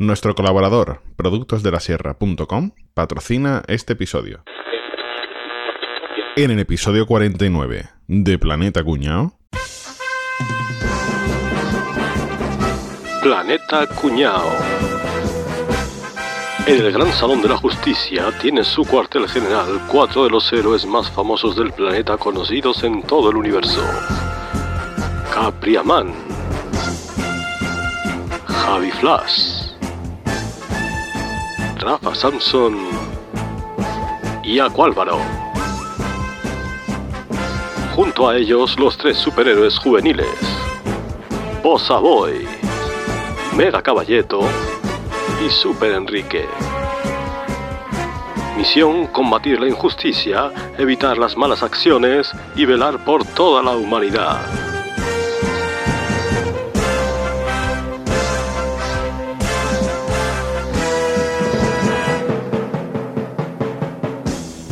Nuestro colaborador, productosdelasierra.com, patrocina este episodio. En el episodio 49 de Planeta Cuñao. Planeta Cuñao. En el Gran Salón de la Justicia tiene su cuartel general cuatro de los héroes más famosos del planeta conocidos en todo el universo. Capriaman, Javi Flash, Rafa Samson y Aquálvaro. Junto a ellos los tres superhéroes juveniles, Bossa Boy, Mega Caballeto y Super Enrique. Misión combatir la injusticia, evitar las malas acciones y velar por toda la humanidad.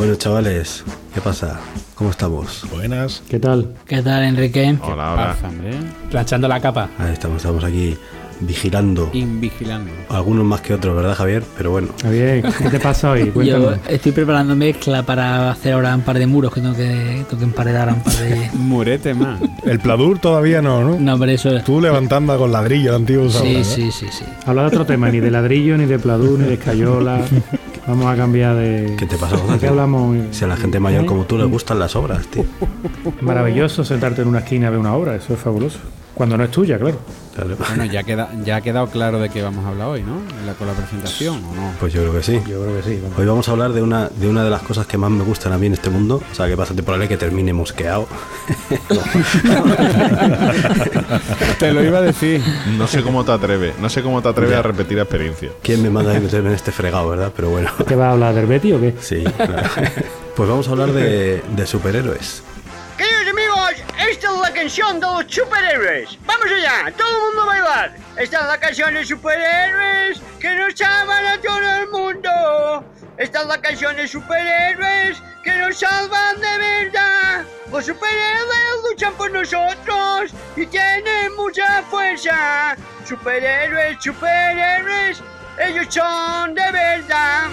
Bueno, chavales, ¿qué pasa? ¿Cómo estamos? Buenas. ¿Qué tal? ¿Qué tal, Enrique? Hola, hola. Pasa. Planchando la capa. Ahí estamos, estamos aquí vigilando. Invigilando. Algunos más que otros, ¿verdad, Javier? Pero bueno, Javier, ¿qué te pasa hoy? Yo Cuéntame. estoy preparando mezcla para hacer ahora un par de muros que tengo que, tengo que emparedar a un par de... Murete, man. El Pladur todavía no, ¿no? No, pero eso... Tú levantando con ladrillo antiguo. Sí, sí, sí, sí. Habla de otro tema, ni de ladrillo, ni de pladur, ni de escayola. Vamos a cambiar de. ¿qué te pasa, ¿De qué hablamos? Si a la gente mayor como tú les gustan las obras, tío. Maravilloso sentarte en una esquina a ver una obra, eso es fabuloso. Cuando no es tuya, claro. Claro. Bueno, ya, queda, ya ha quedado claro de qué vamos a hablar hoy, ¿no? En la, con la presentación, ¿o no? Pues yo creo que sí. Yo creo que sí. vamos. Hoy vamos a hablar de una, de una de las cosas que más me gustan a mí en este mundo. O sea, que es bastante probable que termine mosqueado. Te lo iba a decir. No sé cómo te atreves, no sé cómo te atreves a repetir la experiencia. ¿Quién me manda a meterme en este fregado, verdad? Pero bueno, ¿Qué vas a hablar del Betty o qué? sí. claro. Pues vamos a hablar de, de superhéroes. Canción de los superhéroes. Vamos allá, todo el mundo a bailar. Esta es la canción de superhéroes que nos salvan a todo el mundo. Esta es la canción de superhéroes que nos salvan de verdad. Los superhéroes luchan por nosotros y tienen mucha fuerza. Superhéroes, superhéroes, ellos son de verdad.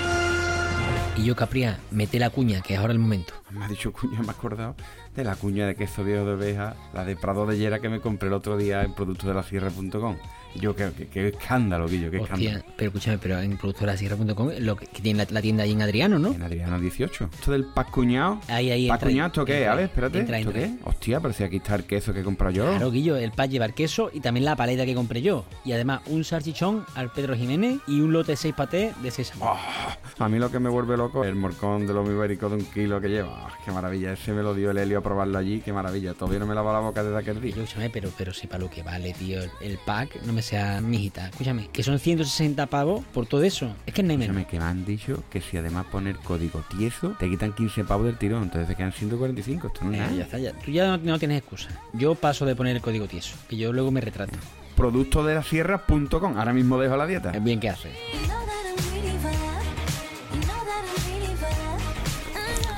Y yo, Capria, mete la cuña, que es ahora el momento. Me ha dicho cuña, me he acordado de la cuña de queso viejo de oveja, la de Prado de Llera que me compré el otro día en productodelasierra.com. Yo, qué, qué- qué escándalo, Guillo, qué Hostia, escándalo. pero escúchame, pero en productorasierra.com, lo que, que tiene la, la tienda ahí en Adriano, ¿no? En Adriano 18. Esto del pack cuñado. Ahí, ahí, ¿Pack entra. cuñado esto qué? A ver, espérate. entra, ¿Esto qué? Hostia, pero si aquí está el queso que he comprado yo. Claro, Guillo, el pack llevar queso y también la paleta que compré yo. Y además un salchichón al Pedro Jiménez y un lote de 6 patés de sésamo. Ah, a mí lo que me vuelve loco es el morcón de los ibérico de un kilo que lleva. Ah, qué maravilla. Ese me lo dio el Helio a probarlo allí. Qué maravilla. Todavía no me lava la boca desde aquel día. Escúchame, pero, pero si para lo que vale, tío, el, el pack, no me sea mijita. Escúchame, que son 160 pavos por todo eso. Es que no hay menos. Escúchame, que me han dicho que si además poner código tieso, te quitan 15 pavos del tirón. Entonces te quedan 145. Esto no es Ya, nada. ya está, ya. Tú ya no, no tienes excusa. Yo paso de poner el código tieso, que yo luego me retrato. Productodelasierra.com. Ahora mismo dejo la dieta. Es bien que hace.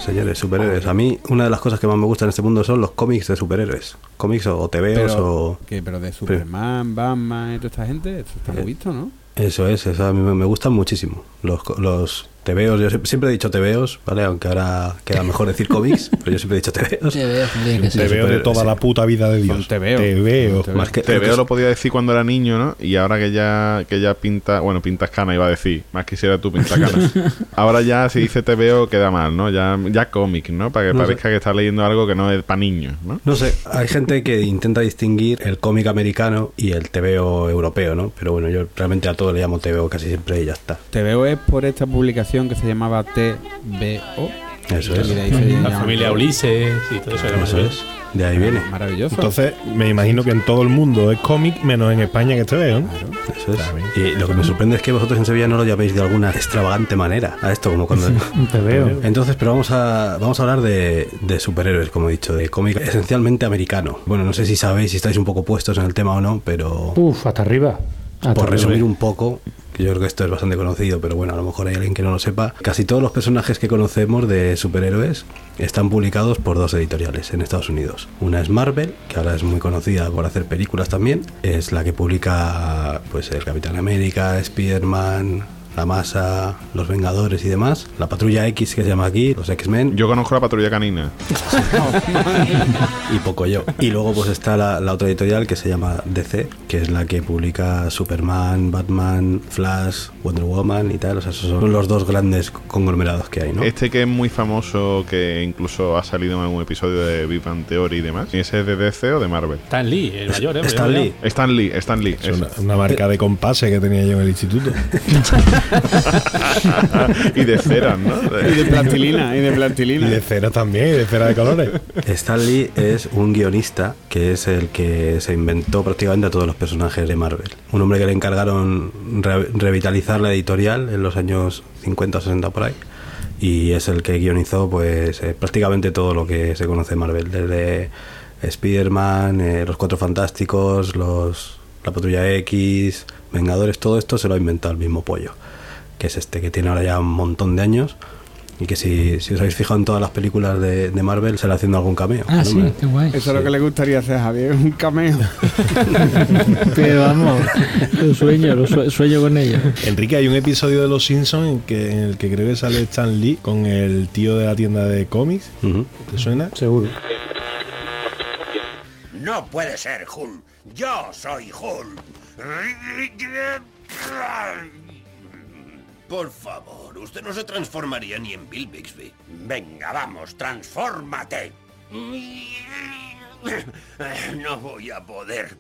Señores, superhéroes. A mí, una de las cosas que más me gustan en este mundo son los cómics de superhéroes. Cómics o TVOs Pero, o. ¿qué? pero de Superman, Batman y toda esta gente, esto está muy Eh, visto, ¿no? Eso es, eso a mí me me gustan muchísimo. Los, los TVOs, yo siempre, he dicho TVOs, ¿vale? Aunque ahora queda mejor decir cómics, pero yo siempre he dicho. Te veo, tiene que Te veo de toda la puta vida de Dios. Tebeo. Te veo. Son Más que, Te veo lo podía decir cuando era niño, ¿no? Y ahora que ya, que ya pinta, bueno, pintas cana iba a decir, más quisiera tú pintar cana. ahora ya si dice te veo queda mal, ¿no? Ya, ya cómic, ¿no? Para que No sé. parezca que estás leyendo algo que no es para niños, ¿no? No sé, hay gente que intenta distinguir el cómic americano y el TVO europeo, ¿no? Pero bueno, yo realmente a todo le llamo TVO casi siempre y ya está. Te veo es por esta publicación que se llamaba TVO. Eso Y es. de ahí se La llama familia. Ulises y todo eso. era Eso es. De ahí viene. Maravilloso. Entonces, me imagino que en todo el mundo es cómic, menos en España que te veo. ¿no? Eso es. Y lo que me sorprende es que vosotros en Sevilla no lo llaméis de alguna extravagante manera a esto, como cuando... Te veo. Entonces, pero vamos a, vamos a hablar de, de superhéroes, como he dicho, de cómic esencialmente americano. Bueno, no sé si sabéis, si estáis un poco puestos en el tema o no, pero Uf, hasta arriba. Hasta por arriba. resumir un poco, yo creo que esto es bastante conocido, pero bueno, a lo mejor hay alguien que no lo sepa. Casi todos los personajes que conocemos de superhéroes están publicados por dos editoriales en Estados Unidos. Una es Marvel, que ahora es muy conocida por hacer películas también, es la que publica pues el Capitán América, Spider-Man, la Masa, los Vengadores y demás. La Patrulla X que se llama aquí, los X-Men Yo conozco la patrulla canina. y poco yo. Y luego pues está la, la otra editorial que se llama DC, que es la que publica Superman, Batman, Flash, Wonder Woman y tal. O sea, esos son los dos grandes conglomerados que hay, ¿no? Este que es muy famoso, que incluso ha salido en algún episodio de Big Bang Theory y demás. ¿Y ese es de DC o de Marvel? Stan Lee, el mayor, ¿eh? Stan Lee. Stan Lee, Stan Lee. Es una, una marca de compases que tenía yo en el instituto. y de ceras, ¿no? Y de plastilina, y de Y plastilina. de cera también, y de cera de colores. Stan Lee es un guionista que es el que se inventó prácticamente a todos los personajes de Marvel. Un hombre que le encargaron re- revitalizar la editorial en los años 50 o 60 por ahí. Y es el que guionizó pues eh, prácticamente todo lo que se conoce de Marvel, desde Spider-Man, eh, los Cuatro Fantásticos, los, la Patrulla X, Vengadores, todo esto se lo ha inventado el mismo pollo, que es este, que tiene ahora ya un montón de años y que si, si os habéis fijado en todas las películas de, de Marvel, se le haciendo algún cameo. Ah, sí, qué guay. Eso es lo que le gustaría hacer a Javier, un cameo. Pero vamos, lo sueño, lo sue- sueño con ello. Enrique, hay un episodio de Los Simpsons en, que, en el que creo que sale Stan Lee con el tío de la tienda de cómics. ¿Te suena? Seguro. No puede ser, Hulk. Yo soy Hulk. Por favor, usted no se transformaría ni en Bill Bixby. Venga, vamos, transfórmate. No voy a poder.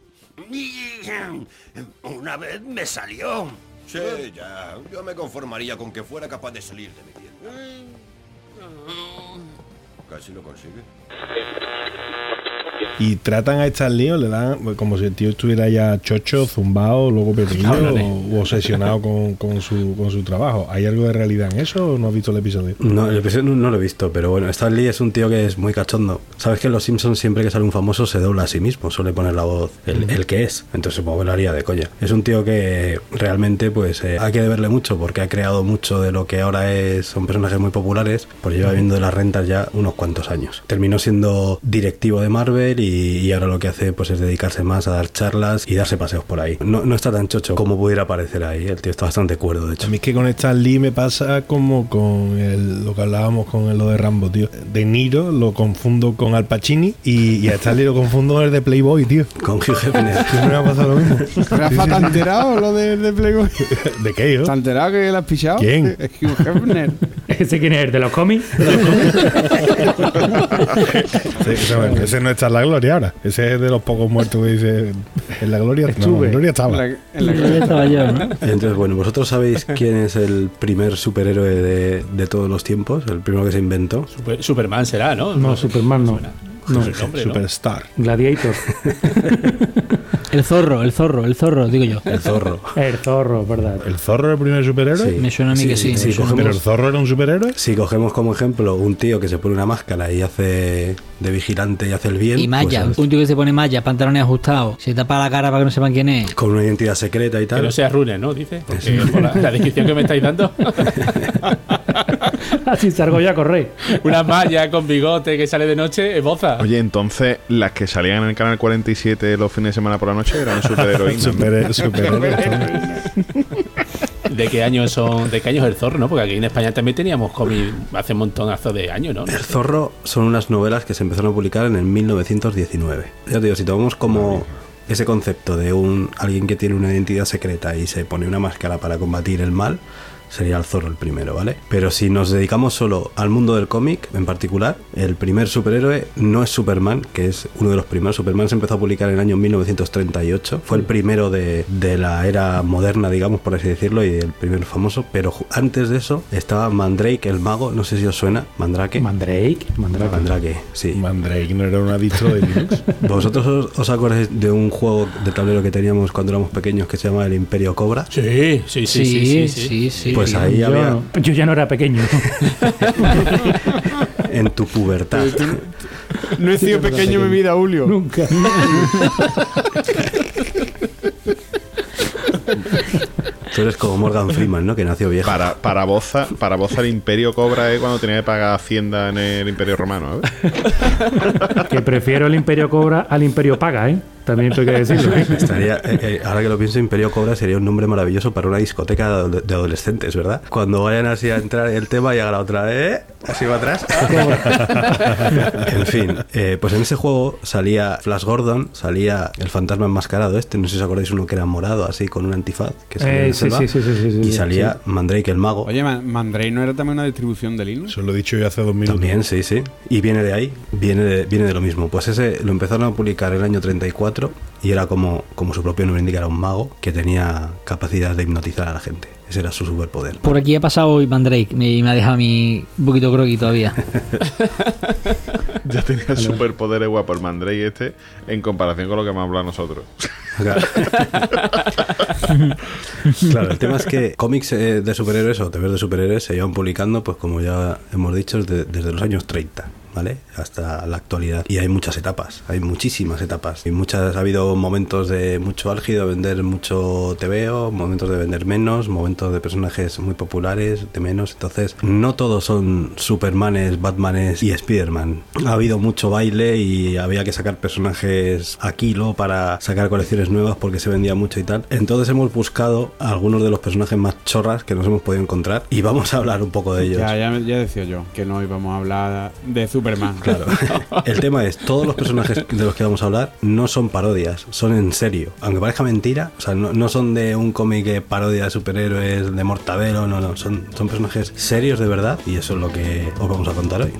Una vez me salió. Sí, ya. Yo me conformaría con que fuera capaz de salir de mi dieta. Casi lo consigue. Y tratan a Lee o le dan pues, como si el tío estuviera ya chocho, zumbado, luego perdido o, obsesionado con, con su, con su trabajo. ¿Hay algo de realidad en eso o no has visto el episodio? No, el episodio no, lo he visto, pero bueno, Stan Lee es un tío que es muy cachondo. Sabes que en Los Simpsons siempre que sale un famoso se dobla a sí mismo, suele poner la voz el, el que es. Entonces supongo que lo haría de coña. Es un tío que realmente pues eh, hay que deberle mucho porque ha creado mucho de lo que ahora es, son personajes muy populares, porque lleva viendo de las rentas ya unos cuantos años. Terminó siendo directivo de Marvel y, y ahora lo que hace pues es dedicarse más a dar charlas y darse paseos por ahí. No, no está tan chocho como pudiera parecer ahí, el tío está bastante cuerdo de hecho. A mí es que con Stan Lee me pasa como con el- lo que hablábamos con el, lo de Rambo, tío. De Niro lo confundo con Al Pacini y, y a Stan Lee lo confundo con el de Playboy, tío. Con Hugh Hefner. Siempre me ha pasado lo mismo. Rafa, ¿te has enterado lo de, de Playboy? ¿De qué, yo? ¿Te enterado que le has pichado? ¿Quién? Es Hugh Hefner. ¿Ese quién es? ¿El de los cómics? Sí, ese, ese no está en la gloria ahora. Ese es de los pocos muertos que dice en la gloria. No, Estuve. en la gloria En estaba. la- en la- Ya estaba yo, ¿no? Entonces, bueno, ¿vosotros sabéis quién es el primer superhéroe de, de todos los tiempos? El primero que se inventó. Super- Superman será, ¿no? No, Superman no. ¿no? Superstar. Gladiator. El zorro, el zorro, el zorro, digo yo. El zorro. El zorro, ¿verdad? ¿El zorro era el primer superhéroe? Sí. Me suena a mí que sí. sí, ¿Pero el zorro era un superhéroe? Si cogemos como ejemplo un tío que se pone una máscara y hace de vigilante y hace el bien. Y malla, pues, un tío que se pone malla, pantalones ajustados, se tapa la cara para que no sepan quién es. con una identidad secreta y Que tal. no sea Runner, ¿no? Dice. Porque por la, la descripción que me estáis dando. Así salgo yo a correr. Una malla con bigote que sale de noche, es boza. Oye, entonces las que salían en el canal 47 los fines de semana por la noche eran superheroínas. Super. ¿De qué año son? ¿De qué año es el zorro, no? Porque aquí en España también teníamos cómic hace un montonazo de años, ¿no? El Zorro son unas novelas que se empezaron a publicar en el 1919. Ya te digo, si tomamos como ese concepto de un alguien que tiene una identidad secreta y se pone una máscara para combatir el mal, sería el Zorro el primero, ¿vale? Pero si nos dedicamos solo al mundo del cómic en particular, el primer superhéroe no es Superman, que es uno de los primeros. Superman se empezó a publicar en el año 1938. Fue el primero de, de la era moderna, digamos, por así decirlo, y el primero famoso. Pero antes de eso estaba Mandrake, el mago, no sé si os suena, Mandrake. Mandrake. Mandrake. Mandrake, sí. Mandrake no era una distro de Linux. ¿Vosotros os, os acordáis de un juego de tablero que teníamos cuando éramos pequeños que se llama el Imperio Cobra? Sí, sí, sí, sí, sí. sí. sí. Pues ahí yo, había no- yo ya no era pequeño. en tu pubertad. No he sido pequeño en mi vida, Julio. Nunca. Tú eres como Morgan Freeman, ¿no? Que nació viejo. Para, para Boza, para Boza el imperio cobra es cuando tenía que pagar Hacienda en el imperio romano. ¿eh? Que prefiero el Imperio Cobra al Imperio Paga, ¿eh? También tengo que decirlo. ¿eh? Estaría, eh, eh, ahora que lo pienso, Imperio Cobra sería un nombre maravilloso para una discoteca de, ado- de adolescentes, ¿verdad? Cuando vayan así a entrar en el tema y haga la otra, ¿eh? Así va atrás. en fin, eh, pues en ese juego salía Flash Gordon, salía el fantasma enmascarado este, no sé si os acordáis uno que era morado, así con un antifaz, que salía en Eh, la sí, selva, sí, sí, sí, sí, sí, y salía sí. Mandrake el mago. Oye, Ma- Mandrake no era también una distribución de Linux. Eso lo he dicho yo hace dos minutos. También, sí, sí. Y viene de ahí, viene de, viene de lo mismo. Pues ese lo empezaron a publicar en el año 34 y era como, como su propio nombre indica, era un mago que tenía capacidad de hipnotizar a la gente. Ese era su superpoder. Por aquí ha pasado hoy Mandrake y me ha dejado un poquito groggy todavía. Ya tenía superpoderes guapo el Mandrake este en comparación con lo que hemos hablado nosotros. Claro, el tema es que cómics eh, de superhéroes o TVs de superhéroes se llevan publicando, pues como ya hemos dicho, desde, desde los años 30. ¿Vale? Hasta la actualidad. Y hay muchas etapas, hay muchísimas etapas. Y muchas, ha habido momentos de mucho álgido, vender mucho TVO, momentos de vender menos, momentos de personajes muy populares, de menos. Entonces, no todos son Supermanes, Batmanes y Spiderman. Ha habido mucho baile y había que sacar personajes a kilo para sacar colecciones nuevas porque se vendía mucho y tal. Entonces hemos buscado algunos de los personajes más chorras que nos hemos podido encontrar y vamos a hablar un poco de ellos. Ya, ya, ya decía yo que no íbamos a hablar de Superman. Claro. El tema es, todos los personajes de los que vamos a hablar no son parodias, son en serio. Aunque parezca mentira, o sea, no, no son de un cómic que parodia de superhéroes, de Mortadelo, no, no, son, son personajes serios de verdad y eso es lo que os vamos a contar hoy.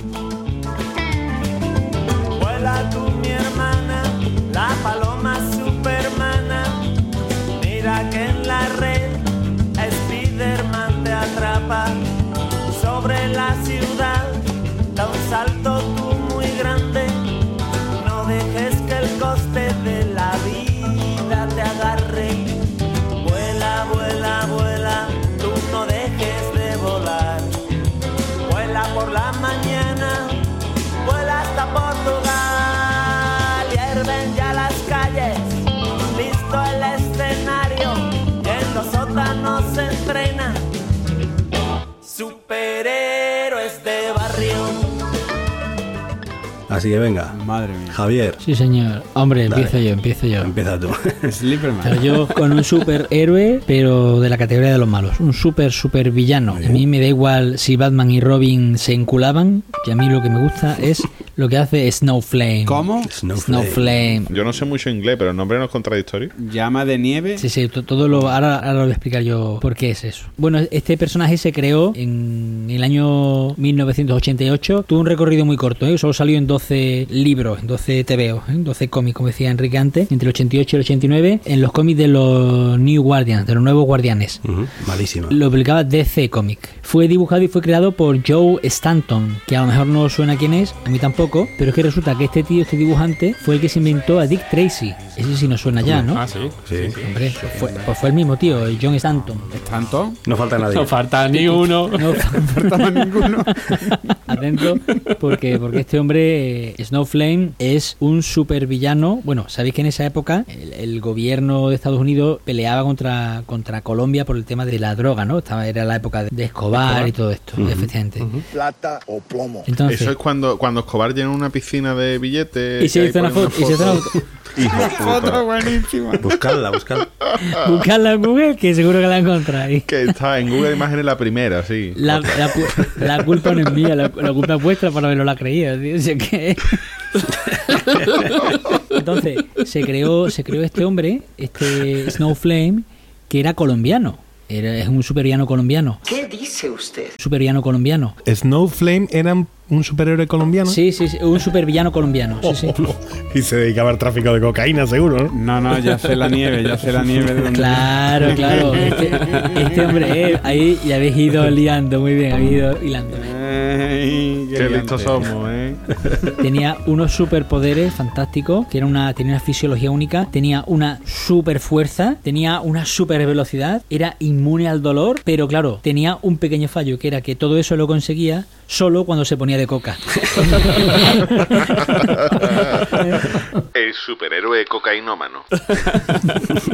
Javier. Sí, señor. Hombre, Dale. empiezo yo, empiezo yo. Empieza tú. Slipperman. Pero yo con un superhéroe, pero de la categoría de los malos. Un super, super villano. A mí me da igual si Batman y Robin se enculaban, que a mí lo que me gusta es lo que hace Snowflame. ¿Cómo? Snowflame. Yo no sé mucho inglés, pero el nombre no es contradictorio. Llama de nieve. Sí, sí, to- todo lo. Ahora, ahora lo voy a explicar yo por qué es eso. Bueno, este personaje se creó en el año 1988. Tuvo un recorrido muy corto, ¿eh? solo salió en 12 libros, en 12 TVO, ¿eh? 12 cómics, como decía Enrique antes, entre el 88 y el 89, en los cómics de los New Guardians, de los nuevos guardianes. Malísima. Lo publicaba DC Comic. Fue dibujado y fue creado por Joe Stanton, que a lo mejor no suena quién es, a mí tampoco, pero es que resulta que este tío, este dibujante, fue el que se inventó a Dick Tracy. Ese sí nos suena ya, ¿no? Ah, sí. Sí. Hombre, pues fue, pues fue el mismo tío, el John Stanton. ¿Tanto? No falta nadie. No falta ni uno. No faltaba ninguno. Atento, porque, porque este hombre, eh, Snowflame, es un supervillano. Bueno, sabéis que en esa época el, el gobierno de Estados Unidos peleaba contra, contra Colombia por el tema de la droga, ¿no? Estaba, era la época de, Escobar, Escobar. y todo esto, Ujú, efectivamente. Plata o plomo. Entonces- Eso es cuando, cuando Escobar llena una piscina de billetes. Y se hizo una foto. Y se hizo una foto. Buenísima. Buscadla, buscadla. Buscarla en Google, que seguro que la encontráis. Que está en Google Imágenes la primera, sí. La, la cu- la culpa no es mía, la, la culpa es vuestra por haberlo la creído, tío. O sea que- Entonces, se creó, se creó este hombre, este Snowflame, que era colombiano. Era, es un supervillano colombiano. ¿Qué dice usted? Supervillano colombiano. Snowflame era un superhéroe colombiano. Sí, sí, sí, un supervillano colombiano. Sí, sí. Y se dedicaba al tráfico de cocaína, seguro, ¿no? No, no, ya sé la nieve, ya sé la nieve de donde. Claro, claro. Este, este hombre, eh, ahí ya habéis ido liando, muy bien, habéis ido hilando. Qué liante. listos somos, ¿eh? Tenía unos superpoderes fantásticos, que era una, tenía una fisiología única, tenía una super fuerza, tenía una super velocidad, era inmune al dolor, pero claro, tenía un pequeño fallo, que era que todo eso lo conseguía solo cuando se ponía de coca. El superhéroe cocainómano.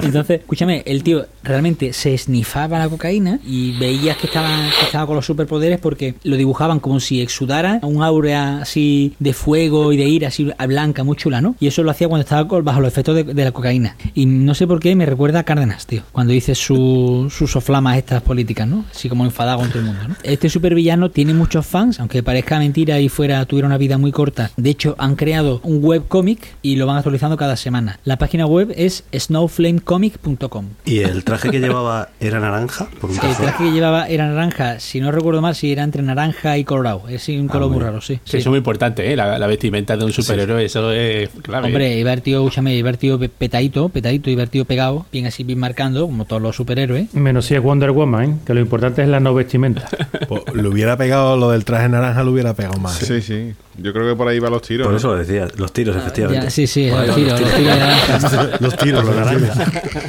Entonces, escúchame, el tío realmente se esnifaba la cocaína y veías que estaba, que estaba con los superpoderes porque lo dibujaban como si exudara un aura así de fuego y de ira así blanca, muy chula, ¿no? Y eso lo hacía cuando estaba bajo los efectos de, de la cocaína. Y no sé por qué me recuerda a Cárdenas, tío, cuando dice su- sus soflamas estas políticas, ¿no? Así como enfadado con todo el mundo, ¿no? Este supervillano tiene muchos fans, aunque parezca mentira y fuera tuviera una vida muy corta. De hecho, han creado un webcómic y lo van actualizando cada semana. La página web es snowflamecomic.com. ¿Y el traje que llevaba era naranja? Por un El traje que llevaba era naranja, si no recuerdo mal, si era entre naranja y colorado. Es un color muy raro, sí. Sí, eso es muy importante, ¿eh? La, la vestimenta de un superhéroe, eso es clave. Hombre, iba el tío, escúchame, iba el tío petadito, petadito, iba el tío pegado, bien así, bien marcando, como todos los superhéroes. Menos si es Wonder Woman, ¿eh? que lo importante es la no vestimenta. Pues le hubiera pegado lo del traje naranja, le hubiera pegado más. Sí, sí. Yo creo que por ahí van los tiros. Por ¿no? eso lo decía, los tiros, efectivamente. Ya, sí, sí, los tiros, los tiros de naranja. Los tiros, los naranjas.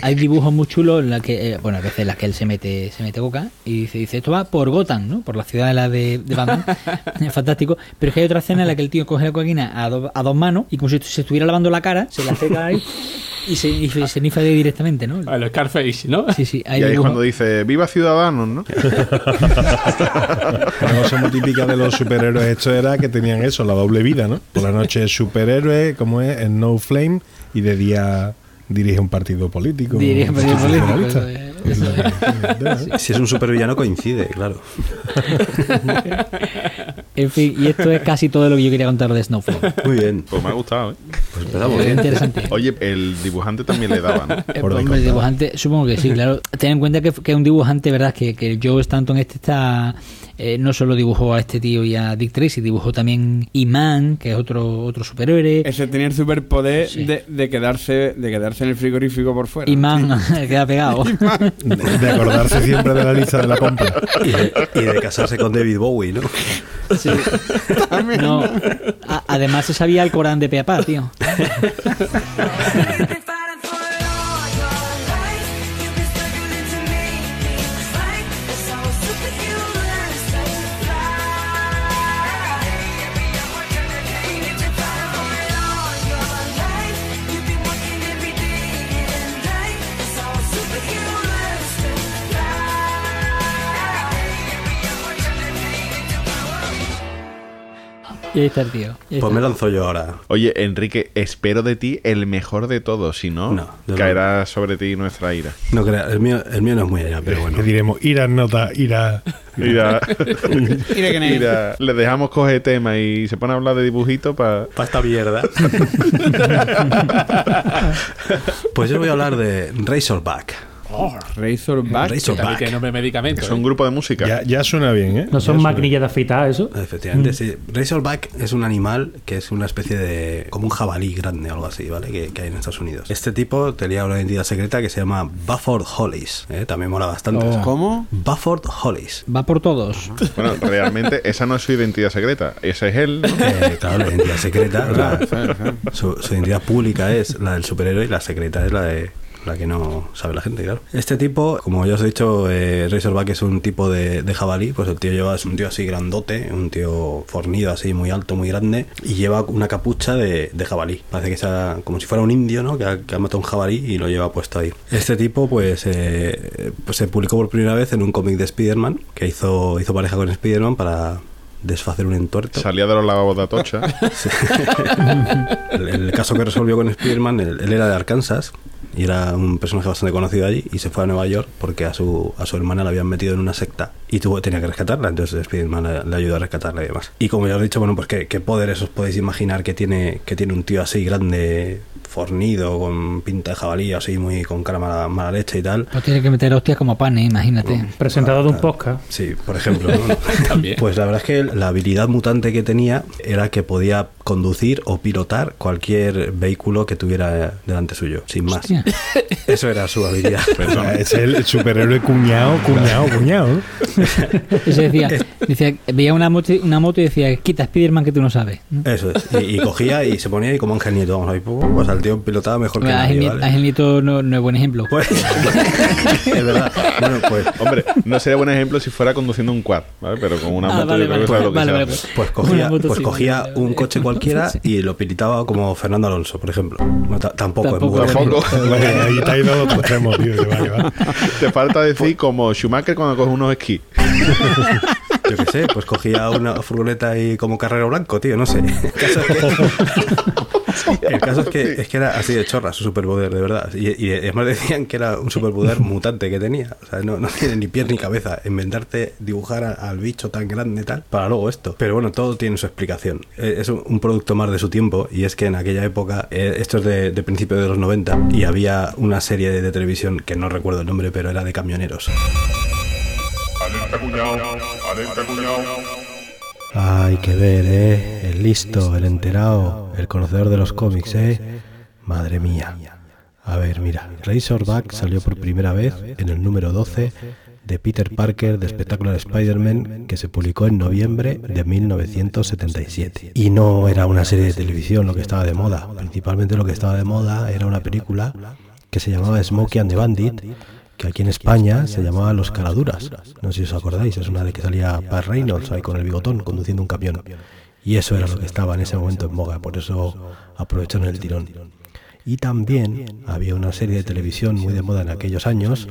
Hay dibujos muy chulos en la que, eh, bueno, a veces en las que él se mete, se mete boca y dice, dice, esto va por Gotham, ¿no? Por la ciudad de la de, de Batman. es fantástico. Pero es que hay otra escena en la que el tío coge la cocaína a, do- a dos manos y como si se estuviera lavando la cara, se la acerca ahí y se, y se nifa de directamente, ¿no? A los Scarface, ¿no? Sí, sí. Y ahí es cuando dice, viva Ciudadanos, ¿no? Una cosa muy típica de los superhéroes esto era que tenían eso, la doble vida, ¿no? Por la noche es superhéroe, como es, en No Flame, y de día dirige un partido político. Dirige un partido político. Si es un supervillano coincide, claro. En fin, y esto es casi todo lo que yo quería contar de Snowflake. Muy bien. Pues me ha gustado, ¿eh? Pues empezamos Muy bien. interesante. Oye, el dibujante también le daba, ¿no? Eh, hombre, el dibujante, supongo que sí, claro. Ten en cuenta que, que es un dibujante, ¿verdad? Que, que Joe Stanton este está. Eh, no solo dibujó a este tío y a Dick Tracy, dibujó también Iman, que es otro otro superhéroe. Ese tenía el superpoder de, de quedarse de quedarse en el frigorífico por fuera. Iman queda pegado. De, de acordarse siempre de la lista de la compra. Y de, y de casarse con David Bowie, ¿no? Sí. No, a- además se sabía el Corán de Peapá, tío. Y ahí está el tío. Pues está. me lanzo yo ahora. Oye, Enrique, espero de ti el mejor de todos, si no, caerá sobre ti nuestra ira. No creas, el mío, el mío no es muy allá, pero bueno. Le diremos, ira nota, ira. Ira, Ira que ira. le dejamos coger tema y se pone a hablar de dibujitos para... Para esta mierda. pues yo voy a hablar de Razorback. Razorback. También Razorback. tiene nombre de medicamento. Es ¿eh? un grupo de música. Ya, ya suena bien, ¿eh? No son maquinillas de afeitar, eso. Efectivamente, sí. Razorback es un animal que es una especie de. como un jabalí grande o algo así, ¿vale? Que, que hay en Estados Unidos. Este tipo tenía una identidad secreta que se llama Bufford Hollis. ¿eh? También mola bastante. Oh. ¿Cómo? Bufford Hollis. Va por todos. Bueno, realmente esa no es su identidad secreta. Ese es él. ¿no? Eh, claro, la identidad secreta. la- su, su identidad pública es la del superhéroe y la secreta es la de la que no sabe la gente, claro. Este tipo, como ya os he dicho, eh, Razorback es un tipo de, de jabalí, pues el tío lleva, es un tío así grandote, un tío fornido así, muy alto, muy grande, y lleva una capucha de, de jabalí. Parece que sea como si fuera un indio, ¿no? Que ha, que ha matado un jabalí y lo lleva puesto ahí. Este tipo, pues, eh, pues se publicó por primera vez en un cómic de Spider-Man, que hizo, hizo pareja con Spider-Man para desfacer un entuerto. Salía de los lavabos de Atocha. el, el caso que resolvió con Spider-Man, él, él era de Arkansas y era un personaje bastante conocido allí y se fue a Nueva York porque a su, a su hermana la habían metido en una secta y tuvo, tenía que rescatarla, entonces Spider-Man le, ayudó a rescatarla y demás. Y como ya os he dicho, bueno, pues qué, qué poderes os podéis imaginar que tiene, que tiene un tío así grande, fornido, con pinta de jabalí, así muy con cara mala, mala leche y tal. Pues tiene que meter hostias como panes, imagínate. Presentador de un podcast. Sí, por ejemplo. ¿no? Pues la verdad es que la habilidad mutante que tenía era que podía conducir o pilotar cualquier vehículo que tuviera delante suyo, sin más. Hostia. Eso era su habilidad. Es el superhéroe cuñado, cuñado, cuñado. Eso decía, decía, veía una moto, una moto y decía, quita Spiderman que tú no sabes. Eso es. Y, y cogía y se ponía ahí como Ángel Nieto. Vamos pues al tío pilotaba mejor que Ángel, nadie, ¿vale? Ángel Nieto no, no es buen ejemplo. Pues, es verdad. Bueno, pues, Hombre, no sería buen ejemplo si fuera conduciendo un quad, ¿vale? Pero con una Ah, moto vale, yo creo que vale, lo que vale, se vale, hace. pues Una cogía, moto pues sí, cogía vale, vale, un vale. coche cualquiera y lo pilotaba como Fernando Alonso, por ejemplo. No, tampoco, Tampoco, es muy ido otro extremo, tío. que. Te falta decir como Schumacher cuando coge unos esquís. Yo qué sé, pues cogía una furgoneta y como carrero blanco, tío, no sé. El caso es que, el caso es que, es que era así de chorra su superpoder, de verdad. Y, y además decían que era un superpoder mutante que tenía. O sea, no, no tiene ni pies ni cabeza. Inventarte, dibujar a- al bicho tan grande y tal, para luego esto. Pero bueno, todo tiene su explicación. Eh, Es un, producto más de su tiempo y es que en aquella época, eh, esto es de, de principios de los 90, y había una serie de, de televisión que no recuerdo el nombre, pero era de camioneros. Hay que ver, ¿eh? El listo, el enterado, el conocedor de los cómics, ¿eh? Madre mía. A ver, mira, Razorback salió por primera vez en el número 12 de Peter Parker de Spectacular Spider-Man que se publicó en noviembre de 1977. Y no era una serie de televisión lo que estaba de moda. Principalmente lo que estaba de moda era una película que se llamaba Smokey and the Bandit, aquí en España se llamaba Los Caladuras. No sé si os acordáis, es una de que salía Pat Reynolds ahí con el bigotón conduciendo un camión. Y eso era lo que estaba en ese momento en boga, por eso aprovecharon el tirón. Y también había una serie de televisión muy de moda en aquellos años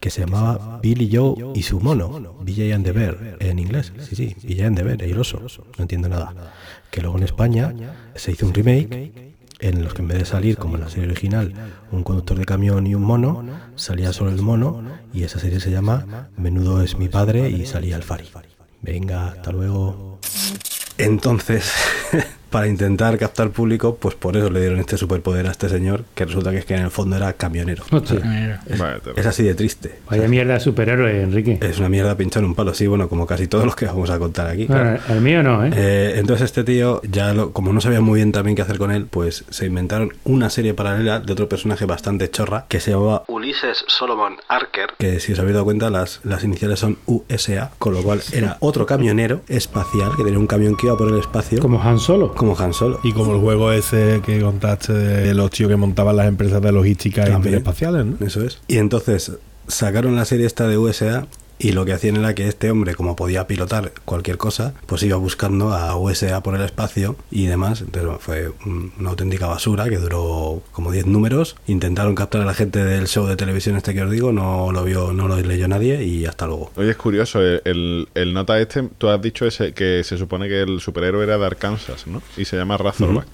que se llamaba Billy Joe y su mono, BJ and the Bear, en inglés. Sí, sí, BJ and the Bear, el oso. No entiendo nada. Que luego en España se hizo un remake en los que en vez de salir, como en la serie original, un conductor de camión y un mono, salía solo el mono y esa serie se llama Menudo es mi padre y salía el Fari. Venga, hasta luego. Entonces, para intentar captar público, pues por eso le dieron este superpoder a este señor, que resulta que es que en el fondo era camionero. Vaya tela. Es así de triste. Vaya mierda de superhéroe, Enrique. Es una mierda pinchar un palo, sí, bueno, como casi todos los que vamos a contar aquí. Bueno, el mío no, ¿eh? Eh, entonces este tío, ya lo- como no sabía muy bien también qué hacer con él, pues se inventaron una serie paralela de otro personaje bastante chorra que se llamaba Ulises Solomon Archer. que si os habéis dado cuenta las, las iniciales son USA, con lo cual era otro camionero espacial que tenía un camión que iba por el espacio. Como Han Solo. Como Han Solo. Y como el juego ese que contaste de los tíos que montaban las empresas de logística También. interespaciales, ¿no? Eso es. Y entonces sacaron la serie esta de USA y lo que hacían era que este hombre, como podía pilotar cualquier cosa, pues iba buscando a USA por el espacio y demás. Entonces fue un- una auténtica basura que duró como 10 números. Intentaron captar a la gente del show de televisión este que os digo, no lo vio, no lo leyó nadie y hasta luego. Oye, es curioso, el, el- el nota este, tú has dicho ese que se supone que el superhéroe era de Arkansas, ¿no? Y se llama Razorback.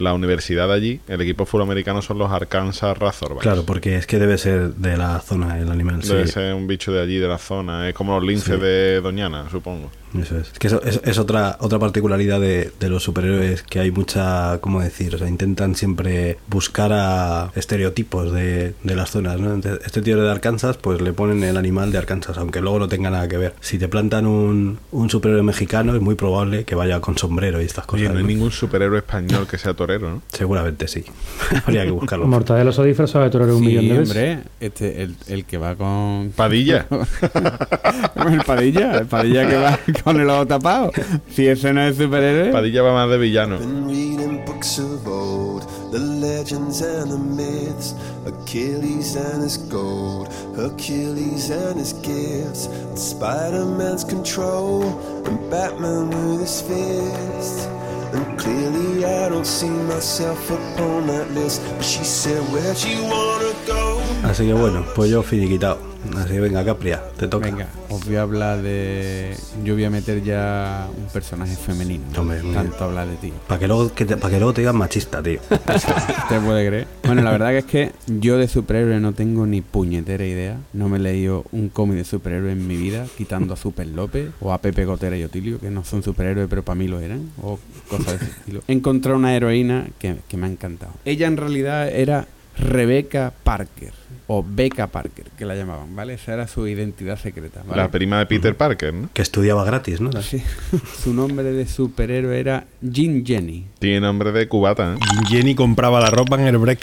La universidad de allí, el equipo afroamericano son los Arkansas Razorbacks. Claro, porque es que debe ser de la zona el animal. Debe sí. ser un bicho de allí, de la zona. Es como los linces Sí. de Doñana, supongo. Eso es. Es que eso es, es otra otra particularidad de, de los superhéroes que hay mucha, ¿cómo decir? O sea, intentan siempre buscar a estereotipos de, de las zonas, ¿no? Entonces, este tío de Arkansas, pues le ponen el animal de Arkansas, aunque luego no tenga nada que ver. Si te plantan un, un superhéroe mexicano, es muy probable que vaya con sombrero y estas cosas. Oye, no hay ¿no? ningún superhéroe español que sea torero, ¿no? Seguramente sí. Habría que buscarlo. Mortadelo se disfrazado de torero un millón de veces. hombre, este, el, el que va con... Padilla. el Padilla, el Padilla que va con el ojo tapado. Si ese no es superhéroe... Padilla va más de villano. Been reading books of old, the legends and the myths, Achilles and his gold, Achilles and his gifts, Spider Man's control, and Batman with his fists. And clearly, I don't see myself upon that list. But she said, Where'd you wanna go? Así que bueno, pues yo finiquitado. Así que venga, Capria, te toca. Venga, os voy a hablar de... Yo voy a meter ya un personaje femenino. Tanto hablar de ti. Para que, luego, que te, pa' que luego te digan machista, tío. ¿Te puede creer? Bueno, la verdad que es que yo de superhéroe no tengo ni puñetera idea. No me he leído un cómic de superhéroe en mi vida, quitando a Super López o a Pepe Gotera y Otilio, que no son superhéroes, pero para mí lo eran, o cosas de ese estilo. He encontrado una heroína que, que me ha encantado. Ella en realidad era Rebecca Parker. O Becca Parker, que la llamaban, ¿vale? Esa era su identidad secreta. ¿vale? La prima de Peter Parker, ¿no? Que estudiaba gratis, ¿no? Sí. su nombre de superhéroe era Jean Jenny. Tiene nombre de cubata, ¿eh? Jenny compraba la ropa en el tiene-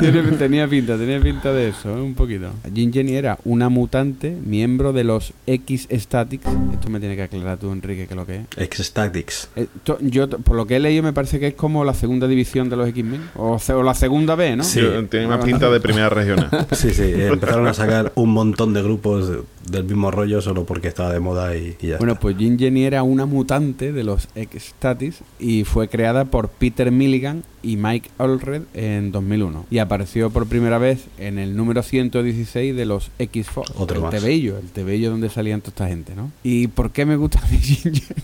tiene- tenía pinta, tenía pinta de eso, ¿eh? un poquito. Jean Jenny era una mutante, miembro de los X-Statics. Esto me tiene que aclarar tú, Enrique, que lo que es. X-Statics. Eh, yo, por lo que he leído, me parece que es como la segunda división de los X-Men. O, la segunda B, ¿no? Yo- Tiene más pinta de primera regional. Sí, sí, empezaron a sacar un montón de grupos de- del mismo rollo solo porque estaba de moda y, y ya Bueno, está. pues Jean Jenny era una mutante de los X-Statis y fue creada por Peter Milligan y Mike Allred en 2001. Y apareció por primera vez en el número 116 de los X-Force. Otro el más. TVillo, el TVillo donde salían toda esta gente, ¿no? ¿Y por qué me gusta a mí Jean Jenny?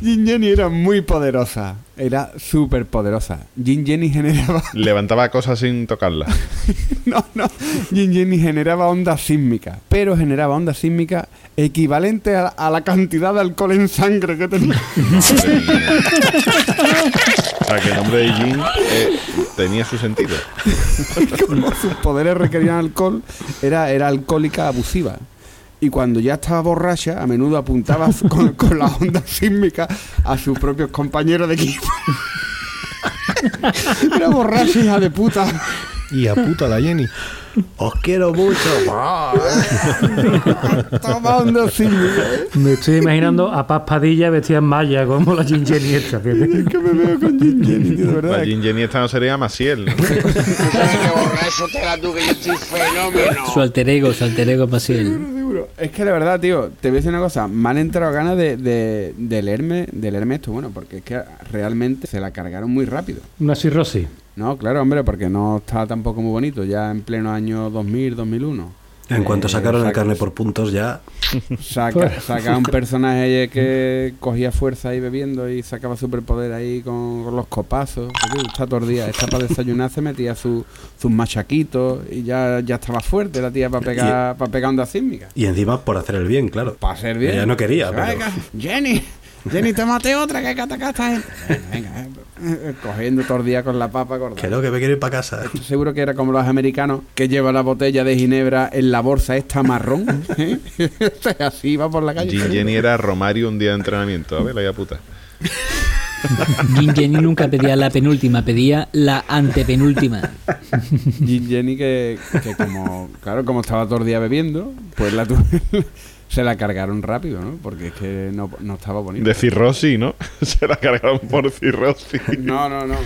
Jean Jenny- era muy poderosa. Era súper poderosa. Jean Jenny generaba Levantaba cosas sin tocarla. no, no. Jin Jenny generaba ondas sísmicas, pero generaba ondas sísmicas equivalentes a, a la cantidad de alcohol en sangre que tenía. O sea, que el nombre de Jean eh, tenía su sentido. Como sus poderes requerían alcohol, era, era alcohólica abusiva. Y cuando ya estaba borracha, a menudo apuntaba con, con las ondas sísmicas a sus propios compañeros de equipo. Era borracha, hija de puta. Y a puta la Jenny. Os quiero mucho. Sísmicas. Me estoy imaginando a Paz Padilla vestida en malla como la Jean Jenny esta. que me veo con Jin Jenny, de verdad. La Jean Jenny esta no sería Maciel. ¿no? borracho te la tú que yo estoy fenómeno. Su alter ego, su alter ego Maciel. Es que de verdad, tío, te voy a decir una cosa. Me han entrado ganas de, de, de leerme, de leerme esto, bueno, porque es que realmente se la cargaron muy rápido. Una cirrosis. No, claro, hombre, porque no está tampoco muy bonito, ya en pleno año 2000, 2001. En cuanto Eh, sacaron el carne por puntos ya... Saca, saca un personaje que cogía fuerza ahí bebiendo y sacaba superpoder ahí con, con los copazos. Está todo el día, está para desayunar, se metía su- sus machaquitos y ya, ya estaba fuerte la tía para pegar, para pegar ondas sísmicas. Y encima por hacer el bien, claro. Para hacer bien. Ella no quería, pero... Jenny, Jenny, te maté otra que hay que atacar a esta gente. Venga, venga, eh, cogiendo todo el día con la papa gorda. Que no, que me quiero ir para casa. Seguro que era como los americanos que llevan la botella de ginebra en la bolsa esta marrón. ¿eh? Así va por la calle. Jean Jenny era Romario un día de entrenamiento. A ver, la puta. Jean Jenny nunca pedía la penúltima, pedía la antepenúltima. Jean Jenny que, que como, claro, como estaba todo el día bebiendo, pues la tu- se la cargaron rápido, ¿no? Porque es que no, no estaba bonito. De cirrosis, ¿no? Se la cargaron por cirrosis. No, no, no.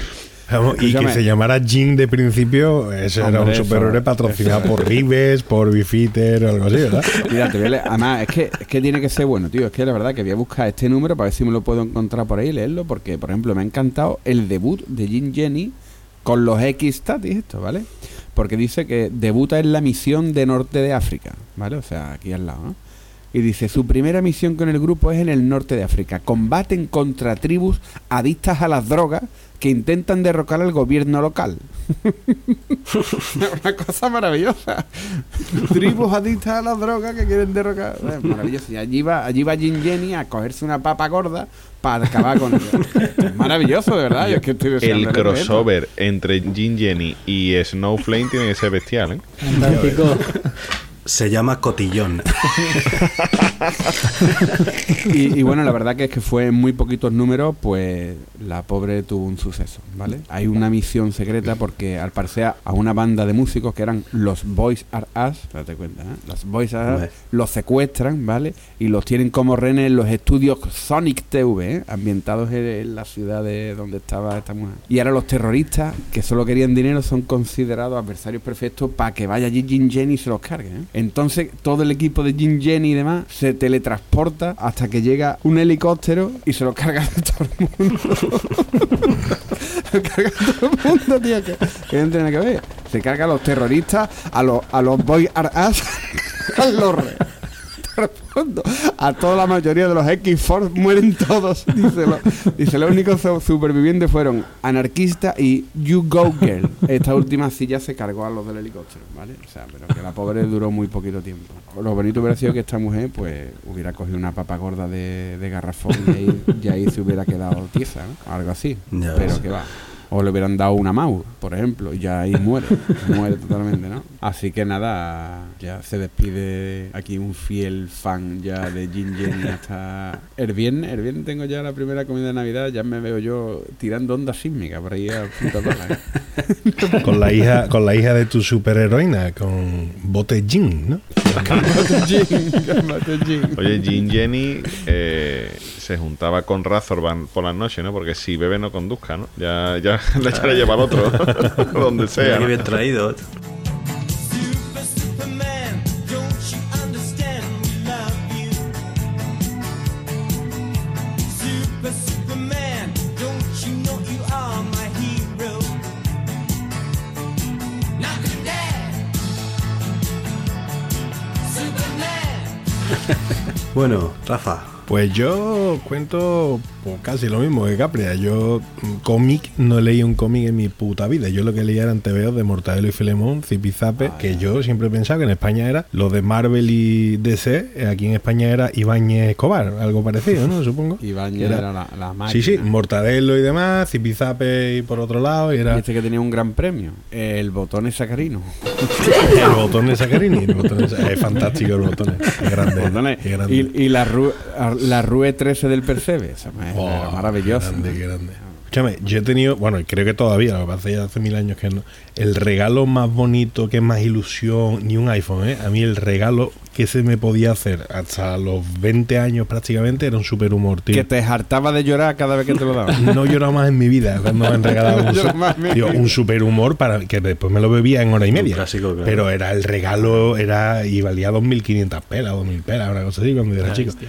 Vamos, y que se llamara Jean de principio, ese era un superhéroe patrocinado eso- por Rives, por Bifitter o algo así, ¿verdad? Mira, te voy a leer- Además, es que, es que tiene que ser bueno, tío. Es que la verdad que voy a buscar este número para ver si me lo puedo encontrar por ahí y leerlo. Porque, por ejemplo, me ha encantado el debut de Jim Jenny con los X-Statis, esto, ¿vale? Porque dice que debuta en la misión de norte de África, ¿vale? O sea, aquí al lado, ¿no? Y dice, su primera misión con el grupo es en el norte de África. Combaten contra tribus adictas a las drogas que intentan derrocar al gobierno local. Una cosa maravillosa. Tribus adictas a las drogas que quieren derrocar. Eh, maravilloso. Y allí va, allí va Jim Jenny a cogerse una papa gorda para acabar con ellos. Es maravilloso, de verdad. Yo es que estoy deseando El crossover entre Jean Jenny y Snowflame tiene que ser bestial, ¿eh? Fantástico. Se llama Cotillón. y, y bueno, la verdad que es que fue en muy poquitos números, pues la pobre tuvo un suceso, ¿vale? Hay una misión secreta porque al parecer a una banda de músicos que eran los Boys Are Us, date cuenta, ¿eh? Los Boys Are Us los secuestran, ¿vale? Y los tienen como rehenes en los estudios Sonic TV, ¿eh? ambientados en, en la ciudad de donde estaba esta mujer. Y ahora los terroristas, que solo querían dinero, son considerados adversarios perfectos para que vaya allí Jim Jenny y se los cargue, ¿eh? Entonces todo el equipo de Jim Jenny y demás se teletransporta hasta que llega un helicóptero y se los carga a todo el mundo. se carga a todo el mundo, tío, que, no tiene que ver. Se carga a los terroristas, a los, a los Boy Us, a los re- respondo. A toda la mayoría de los X-Force mueren todos. Dice, lo- dice, los únicos supervivientes fueron Anarquista y You Go Girl. Esta última ya se cargó a los del helicóptero, ¿vale? O sea, pero que la pobre duró muy poquito tiempo. Lo bonito hubiera sido que esta mujer, pues, hubiera cogido una papa gorda de, de garrafón y ahí, y ahí se hubiera quedado tiesa, ¿no? Algo así. Pero que va. O le hubieran dado una mouse, por ejemplo, y ya ahí muere, muere totalmente, ¿no? Así que nada, ya se despide aquí un fiel fan ya de Jin Jenny hasta el viernes. El viernes tengo ya la primera comida de Navidad, ya me veo yo tirando onda sísmica por ahí a pala. ¿eh? Con la hija, con la hija de tu superheroína, con Bote Jin, ¿no? Oye, Jin Jenny eh, se juntaba con Razorban por las noches, ¿no? Porque si bebe no conduzca, ¿no? Ya, ya le echaré llevar otro, donde sea. Qué bien traído. Super, Superman, don't you know you are my hero? Knock him dead. Superman. Bueno, Rafa. Pues yo cuento pues, casi lo mismo que Capria. Yo mm, cómic no leí un cómic en mi puta vida. Yo lo que leía eran TVOs de Mortadelo y Filemón, Zipizape, que yo siempre he pensado que en España era lo de Marvel y DC. eh, Aquí en España era Ibáñez Escobar, algo parecido, ¿no? Supongo. Ibáñez Era- era, la, la máquina. Sí, sí, Mortadelo y demás, Zipizape y por otro lado. Y era este que tenía un gran premio, el botón es sacarino. el botón de Sacarini. El botón de- es fantástico el botón. Es grande. Botones. es grande. Y, y la, Rue, la Rue 13 del Percebe. Esa me- Oh, era maravillosa. qué grande, grande. Escúchame, yo he tenido, bueno, creo que todavía, lo que pasa ya hace mil años que no. El regalo más bonito, que es más ilusión, ni un iPhone, ¿eh? A mí el regalo que se me podía hacer hasta los 20 años prácticamente era un super humor, tío. Que te hartaba de llorar cada vez que te lo daban. No he llorado más en mi vida cuando me han regalado No un, su- tío, un super humor para que después me lo bebía en hora y media. clásico, claro. Pero era el regalo, era y valía 2.500 pelas, 2.000 pelas, una cosa así cuando yo era Ah, chico. hostia.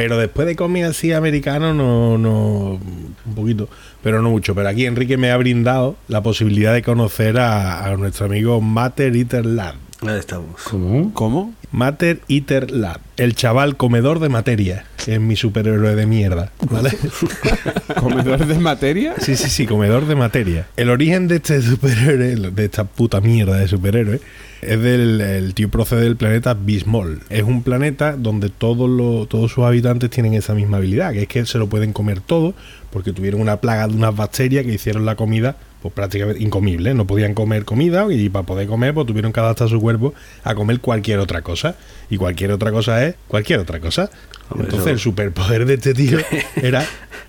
Pero después de cómic así americano, no, no, un poquito, pero no mucho. Pero aquí Enrique me ha brindado la posibilidad de conocer a, a nuestro amigo Matter Eater Lad. Ahí estamos. ¿Cómo? ¿Cómo? Matter Eater Lad, el chaval comedor de materia, que es mi superhéroe de mierda, ¿vale? ¿Comedor de materia? Sí, sí, sí, comedor de materia. El origen de este superhéroe, de esta puta mierda de superhéroe, es del el tío procede del planeta Bismol. Es un planeta donde todos, los, todos sus habitantes tienen esa misma habilidad, que es que se lo pueden comer todo, porque tuvieron una plaga de unas bacterias que hicieron la comida pues prácticamente incomible, no podían comer comida y para poder comer pues tuvieron que adaptar su cuerpo a comer cualquier otra cosa y cualquier otra cosa es cualquier otra cosa. Hombre, Entonces eso- el superpoder de este tío era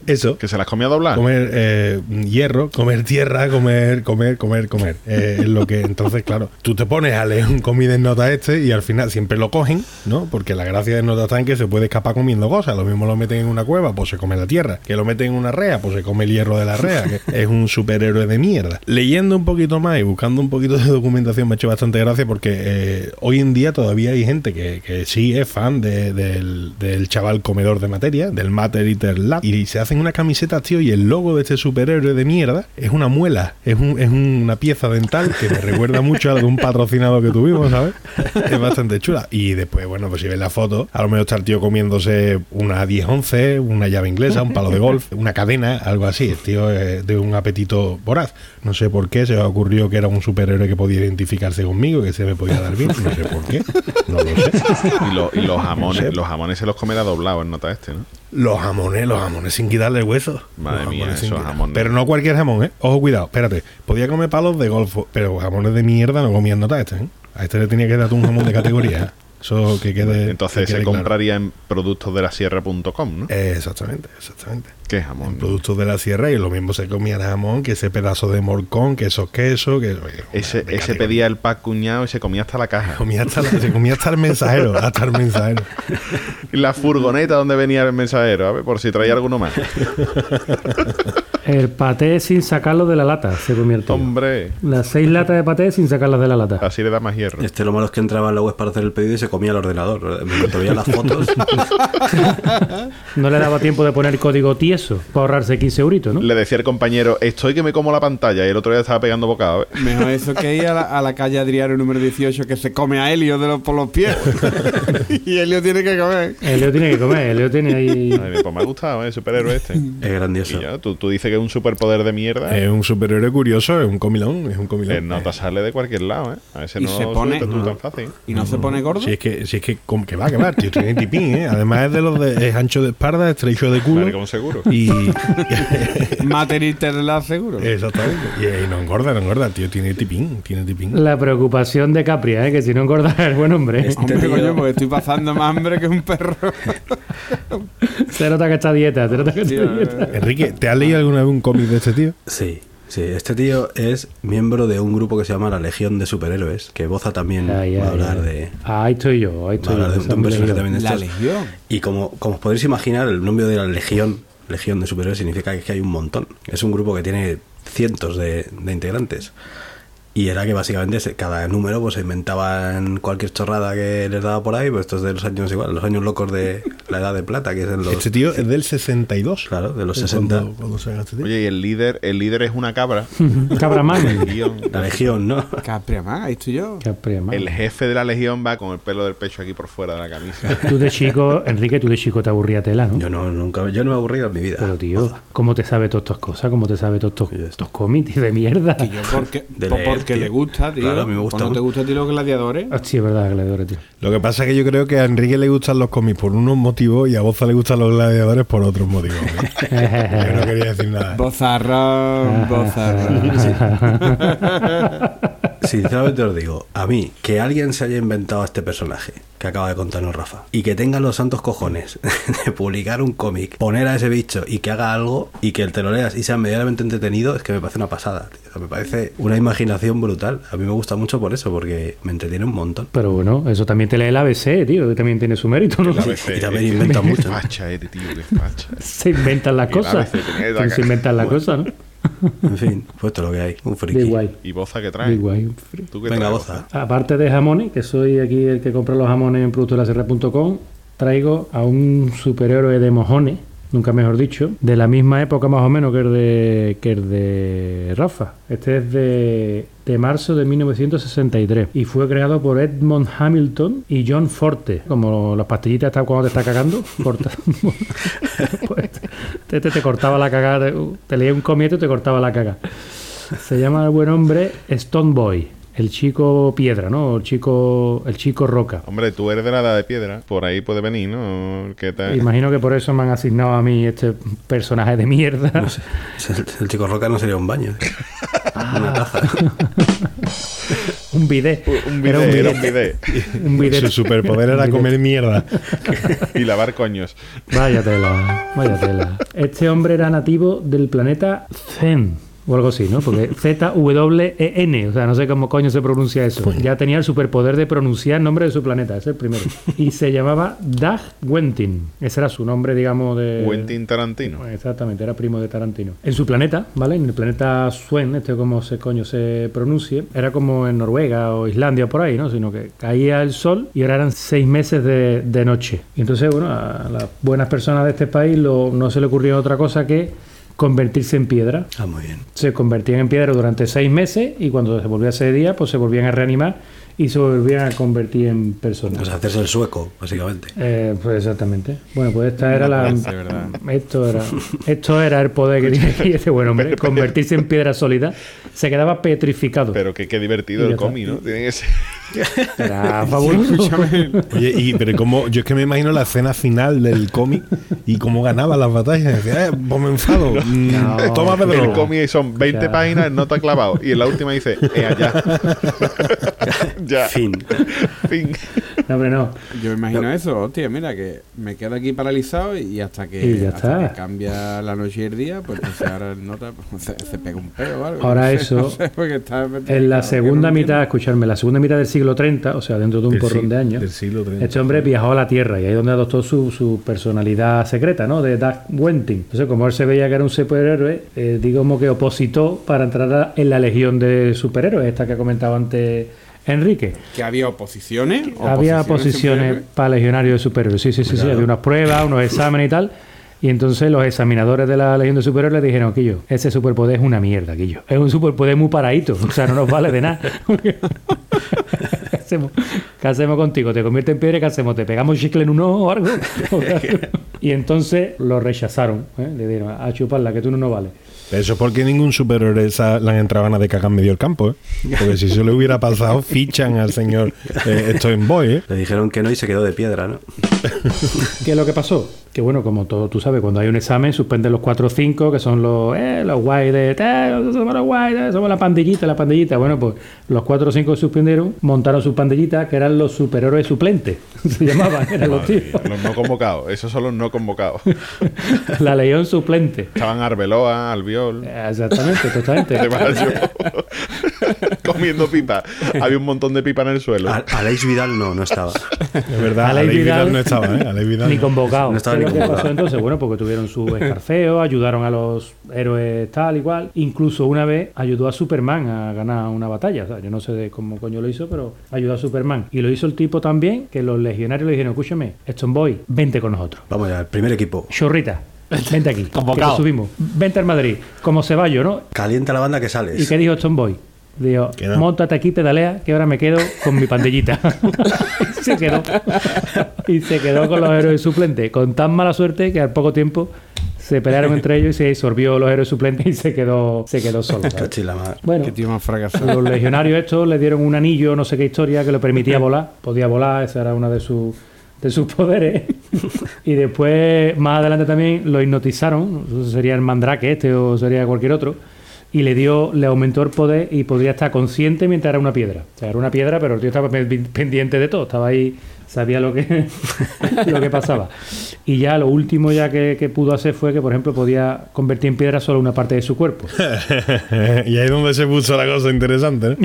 eso, Que se las comía doblar. comer eh, hierro, comer tierra, comer, comer, comer, comer. Eh, es lo que entonces, claro, tú te pones a leer un comida en nota este y al final siempre lo cogen, ¿no? Porque la gracia de nota está en que se puede escapar comiendo cosas. Lo mismo lo meten en una cueva, pues se come la tierra. Que lo meten en una rea, pues se come el hierro de la rea. Que es un superhéroe de mierda. Leyendo un poquito más y buscando un poquito de documentación me ha hecho bastante gracia porque eh, hoy en día todavía hay gente que, que sí es fan de- del, del chaval comedor de materia, del Matter Eater Lab, y se hacen una camiseta, tío, y el logo de este superhéroe de mierda es una muela, es, un- es una pieza dental que me recuerda mucho a algún patrocinado que tuvimos, ¿sabes? Es bastante chula. Y después, bueno, pues si ves la foto, a lo mejor está el tío comiéndose una 10-11, una llave inglesa, un palo de golf, una cadena, algo así. El tío es de un apetito voraz. No sé por qué se me ocurrió que era un superhéroe que podía identificarse conmigo, que se me podía dar bien. No sé por qué. No lo sé. Y, lo- y los jamones, No sé. los jamones se los comerá doblados en nota este, ¿no? Los jamones, los jamones sin quitarle el hueso. Madre Los mía, esos jamones. Pero no cualquier jamón, ¿eh? Ojo, cuidado, espérate. Podía comer palos de golf, pero jamones de mierda no comían nota este, ¿eh? A este le tenía que dar un jamón de categoría. Eso que quede. Entonces que quede se claro. compraría en productos de la sierra.com, ¿no? Exactamente, exactamente. ¿Qué jamón? Productos de la sierra y lo mismo se comía el jamón que ese pedazo de morcón, que esos quesos, que. Ese, ese pedía el pack cuñado y se comía hasta la caja. Comía hasta la- se comía hasta el mensajero, hasta el mensajero. La furgoneta donde venía el mensajero, a ver, por si traía alguno más. El paté sin sacarlo de la lata se convierte. Hombre, Las seis latas de paté sin sacarlas de la lata. así le da más hierro. Este lo malo es que entraba en la web para hacer el pedido y se comía el ordenador. Me veía las fotos. No le daba tiempo de poner código tieso para ahorrarse 15 euritos, ¿no? Le decía el compañero, estoy que me como la pantalla y el otro día estaba pegando bocado. ¿eh? Mejor eso que ir a la, a la calle Adriano número 18 que se come a Helio de los, por los pies. y Helio tiene que comer. El Leo tiene que comer, el Leo tiene ahí. Ay, pues me ha gustado ¿eh? el superhéroe este. Es grandioso. Y ya, tú, tú dices que es un superpoder de mierda. Es un superhéroe curioso, es un comilón, es un comilón. El nota sale de cualquier lado, ¿eh? A veces Y no se pone- tú no. tan fácil. Y no se pone gordo. Si es que, si es que, como que va, que va, tío, tiene tipín, ¿eh? Además es de los de es ancho de espalda, estrecho de culo. Vale, como seguro. Y. Material la seguro. Exactamente. Y, y no engorda, no engorda, tío, tiene tipín, tiene tipín. La preocupación de Capria, ¿eh? que si no engorda es buen hombre. Este Hombre, coño, porque estoy pasando más hambre que un perro. Se nota que está dieta, se nota que está dieta. Enrique, ¿te has leído alguna vez un cómic de este tío? Sí, sí. Este tío es miembro de un grupo que se llama la Legión de Superhéroes, que Boza también Ay, va a hablar ay. de... Ahí estoy yo, ahí Va a estoy yo. hablar de, de un personaje también de La estos. Legión. Y como, como os podréis imaginar, el nombre de la Legión, Legión de Superhéroes, significa que es que hay un montón. Es un grupo que tiene cientos de, de integrantes. Y era que básicamente cada número pues se inventaban cualquier chorrada que les daba por ahí, pues estos de los años igual, los años locos de la edad de plata, que es en los... Este tío es del 62. Claro, de los Es 60. Cuando, cuando se haga este. Oye, y el líder, el líder es una cabra. Cabra man. El guion. La Legión, ¿no? Capria más, ahí estoy yo. Capria man. El jefe de la legión va con el pelo del pecho aquí por fuera de la camisa. Tú de chico, Enrique, tú de chico te aburría tela, ¿no? Yo no, nunca, yo no me he aburrido en mi vida. Pero tío, ¿cómo te sabe todas estas cosas? ¿Cómo te sabe todos estos, estos cómics de mierda? Y yo porque, De tío. le gusta, tío. Claro, a mí me gusta ¿No te gusta a ti los gladiadores? Ah, sí, es verdad, gladiadores, tío. Lo que pasa es que yo creo que a Enrique le gustan los cómics por unos motivos y a Boza le gustan los gladiadores por otros motivos. ¿eh? yo no quería decir nada. Bozarrón, bozarrón. Sinceramente os digo, a mí, que alguien se haya inventado a este personaje que acaba de contarnos Rafa y que tenga los santos cojones de publicar un cómic, poner a ese bicho y que haga algo y que te lo leas y sea medianamente entretenido, es que me parece una pasada. tío. O sea, me parece una imaginación brutal. A mí me gusta mucho por eso, porque me entretiene un montón. Pero bueno, eso también te lee el ABC, tío, que también tiene su mérito, ¿no? El ABC, Y también eh, inventa mucho. facha eres, tío, facha. Se inventan las el cosas. ABC la- Se inventan las cosas, ¿no? En fin, pues esto es lo que hay. Un friki. Guay. ¿Y boza que trae? guay. ¿Tú qué Venga, traes, Boza. Aparte de jamones, que soy aquí el que compra los jamones en productolasr.com, traigo a un superhéroe de mojones, nunca mejor dicho, de la misma época más o menos que el de, que el de Rafa. Este es de, de marzo de 1963 y fue creado por Edmond Hamilton y John Forte. Como las pastillitas están cuando te está cagando, corta. pues, te, te, te cortaba la cagada, te, te leía un comieto y te cortaba la caga. Se llama el buen hombre Stone Boy. El chico piedra, ¿no? El chico, el chico roca. Hombre, tú eres de la edad de piedra. Por ahí puede venir, ¿no? ¿Qué tal? Imagino que por eso me han asignado a mí este personaje de mierda. El, el chico roca no sería un baño. Una taza. un bidet. Un Era bidet, un era un bidet. Un bidet. Su superpoder era comer mierda. y lavar coños. Vaya tela, vaya tela. Este hombre era nativo del planeta Zen. O algo así, ¿no? Porque Z-W-E-N, o sea, no sé cómo coño se pronuncia eso. Ya tenía el superpoder de pronunciar el nombre de su planeta, ese es el primero. Y se llamaba Dag Wentin. Ese era su nombre, digamos, de. Quentin Tarantino. Exactamente, era primo de Tarantino. En su planeta, ¿vale? En el planeta Swen, este como se coño se pronuncie, era como en Noruega o Islandia por ahí, ¿no? Sino que caía el sol y ahora eran seis meses de, de noche. Y entonces, bueno, a las buenas personas de este país lo- no se le ocurrió otra cosa que convertirse en piedra. Ah, muy bien. Se convertían en piedra durante seis meses y cuando se volvía ese día, pues se volvían a reanimar y se volvían a convertir en personas. O sea, hacerse el sueco, básicamente. Eh, pues exactamente. Bueno, pues esta era la. Esto era, esto era el poder que tiene aquí este buen hombre. Convertirse en piedra sólida. Se quedaba petrificado. Pero que qué divertido el cómic, ¿no? Tiene que ser. Era fabuloso. Oye, y, pero como yo es que me imagino la escena final del cómic y cómo ganaba las batallas. Decía, eh, pues me enfado. Mm, No, toma, El Pedro. cómic son 20 Claro. páginas en nota clavado. Y en la última dice, eh, allá. Ya. Fin. Fin. No, hombre, no. Yo me imagino eso, hostia, mira, que me quedo aquí paralizado y hasta que, Y ya hasta está. que cambia la noche y el día, pues entonces ahora el nota pues, se, se pega un peo o algo. Ahora no sé, eso, no sé, porque está- En la segunda mitad, escucharme, la segunda mitad del siglo 30, o sea, dentro de un Del porrón de años, del siglo 30. este hombre viajó a la Tierra y ahí es donde adoptó su, su personalidad secreta, ¿no? De Doug Wenting. Entonces, como él se veía que era un superhéroe, eh, digamos que opositó para entrar a- en la legión de superhéroes, esta que ha comentado antes Enrique. Que había oposiciones. Había posiciones para legionarios de superhéroes. Sí, sí, sí, sí. Había unas pruebas, unos exámenes y tal. Y entonces los examinadores de la Legión de Superhéroes le dijeron, Quillo, ese superpoder es una mierda, Quillo. Es un superpoder muy paradito. O sea, no nos vale de nada. ¿Qué hacemos? ¿Qué hacemos contigo? ¿Te convierte en piedra? ¿Qué hacemos? ¿Te pegamos chicle en un ojo o algo? y entonces lo rechazaron. ¿eh? Le dijeron, a chuparla, que tú no nos vales. Eso es porque ningún superhéroe esa- le han entrado ganas de cagar en medio del campo, ¿eh? Porque si eso le hubiera pasado, fichan al señor eh, Stone Boy, ¿eh? Le dijeron que no y se quedó de piedra, ¿no? ¿Qué es lo que pasó? Que bueno, como todo tú sabes, cuando hay un examen suspenden los 4 o 5, que son los, eh, los guay de, eh, somos los guay, eh, somos la pandillita, la pandillita. Bueno, pues los 4 o 5 suspendieron, montaron sus pandillitas, que eran los superhéroes suplentes, se llamaban, eran los Madre tíos. mía, Los no convocados. Esos son los no convocados. La legión suplente. Estaban Arbeloa, Albiol. Exactamente, totalmente. De. Comiendo pipa. Había un montón de pipa en el suelo. A- Aleix Vidal no, no estaba. Es verdad, Aleix Aleix Vidal, Vidal no estaba, ¿eh? Aleix Vidal Ni convocado. No estaba ¿Qué ni es lo que convocado. pasó entonces? Bueno, porque tuvieron su escarfeo, ayudaron a los héroes tal y cual. Incluso una vez ayudó a Superman a ganar una batalla. O sea, yo no sé de cómo coño lo hizo, pero ayudó a Superman. Y lo hizo el tipo también, que los legionarios le dijeron, escúchame, Stone Boy, vente con nosotros. Vamos ya, el primer equipo. Chorrita, vente aquí. Convocado. Que subimos. Vente al Madrid. Como Ceballos, ¿no? Calienta la banda que ¿Y sales. qué dijo Stone Boy? Dijo, Que no. montate aquí, pedalea, que ahora me quedo con mi pandillita. y se quedó. Y se quedó con los héroes suplentes. Con tan mala suerte que al poco tiempo se pelearon entre ellos y se disolvió los héroes suplentes y se quedó, se quedó solo. Bueno, Qué tío más fracasado. los legionarios estos le dieron un anillo, no sé qué historia, que le permitía volar. Podía volar, ese era uno de sus de sus poderes. y después, más adelante también, lo hipnotizaron. Sería el mandrake este o sería cualquier otro. Y le dio, le aumentó el poder y podría estar consciente mientras era una piedra. O sea, era una piedra, pero el tío estaba pe- pendiente de todo. Estaba ahí, sabía lo que, lo que pasaba. Y ya lo último ya que, que pudo hacer fue que, por ejemplo, podía convertir en piedra solo una parte de su cuerpo. y ahí es donde se puso la cosa interesante, ¿eh?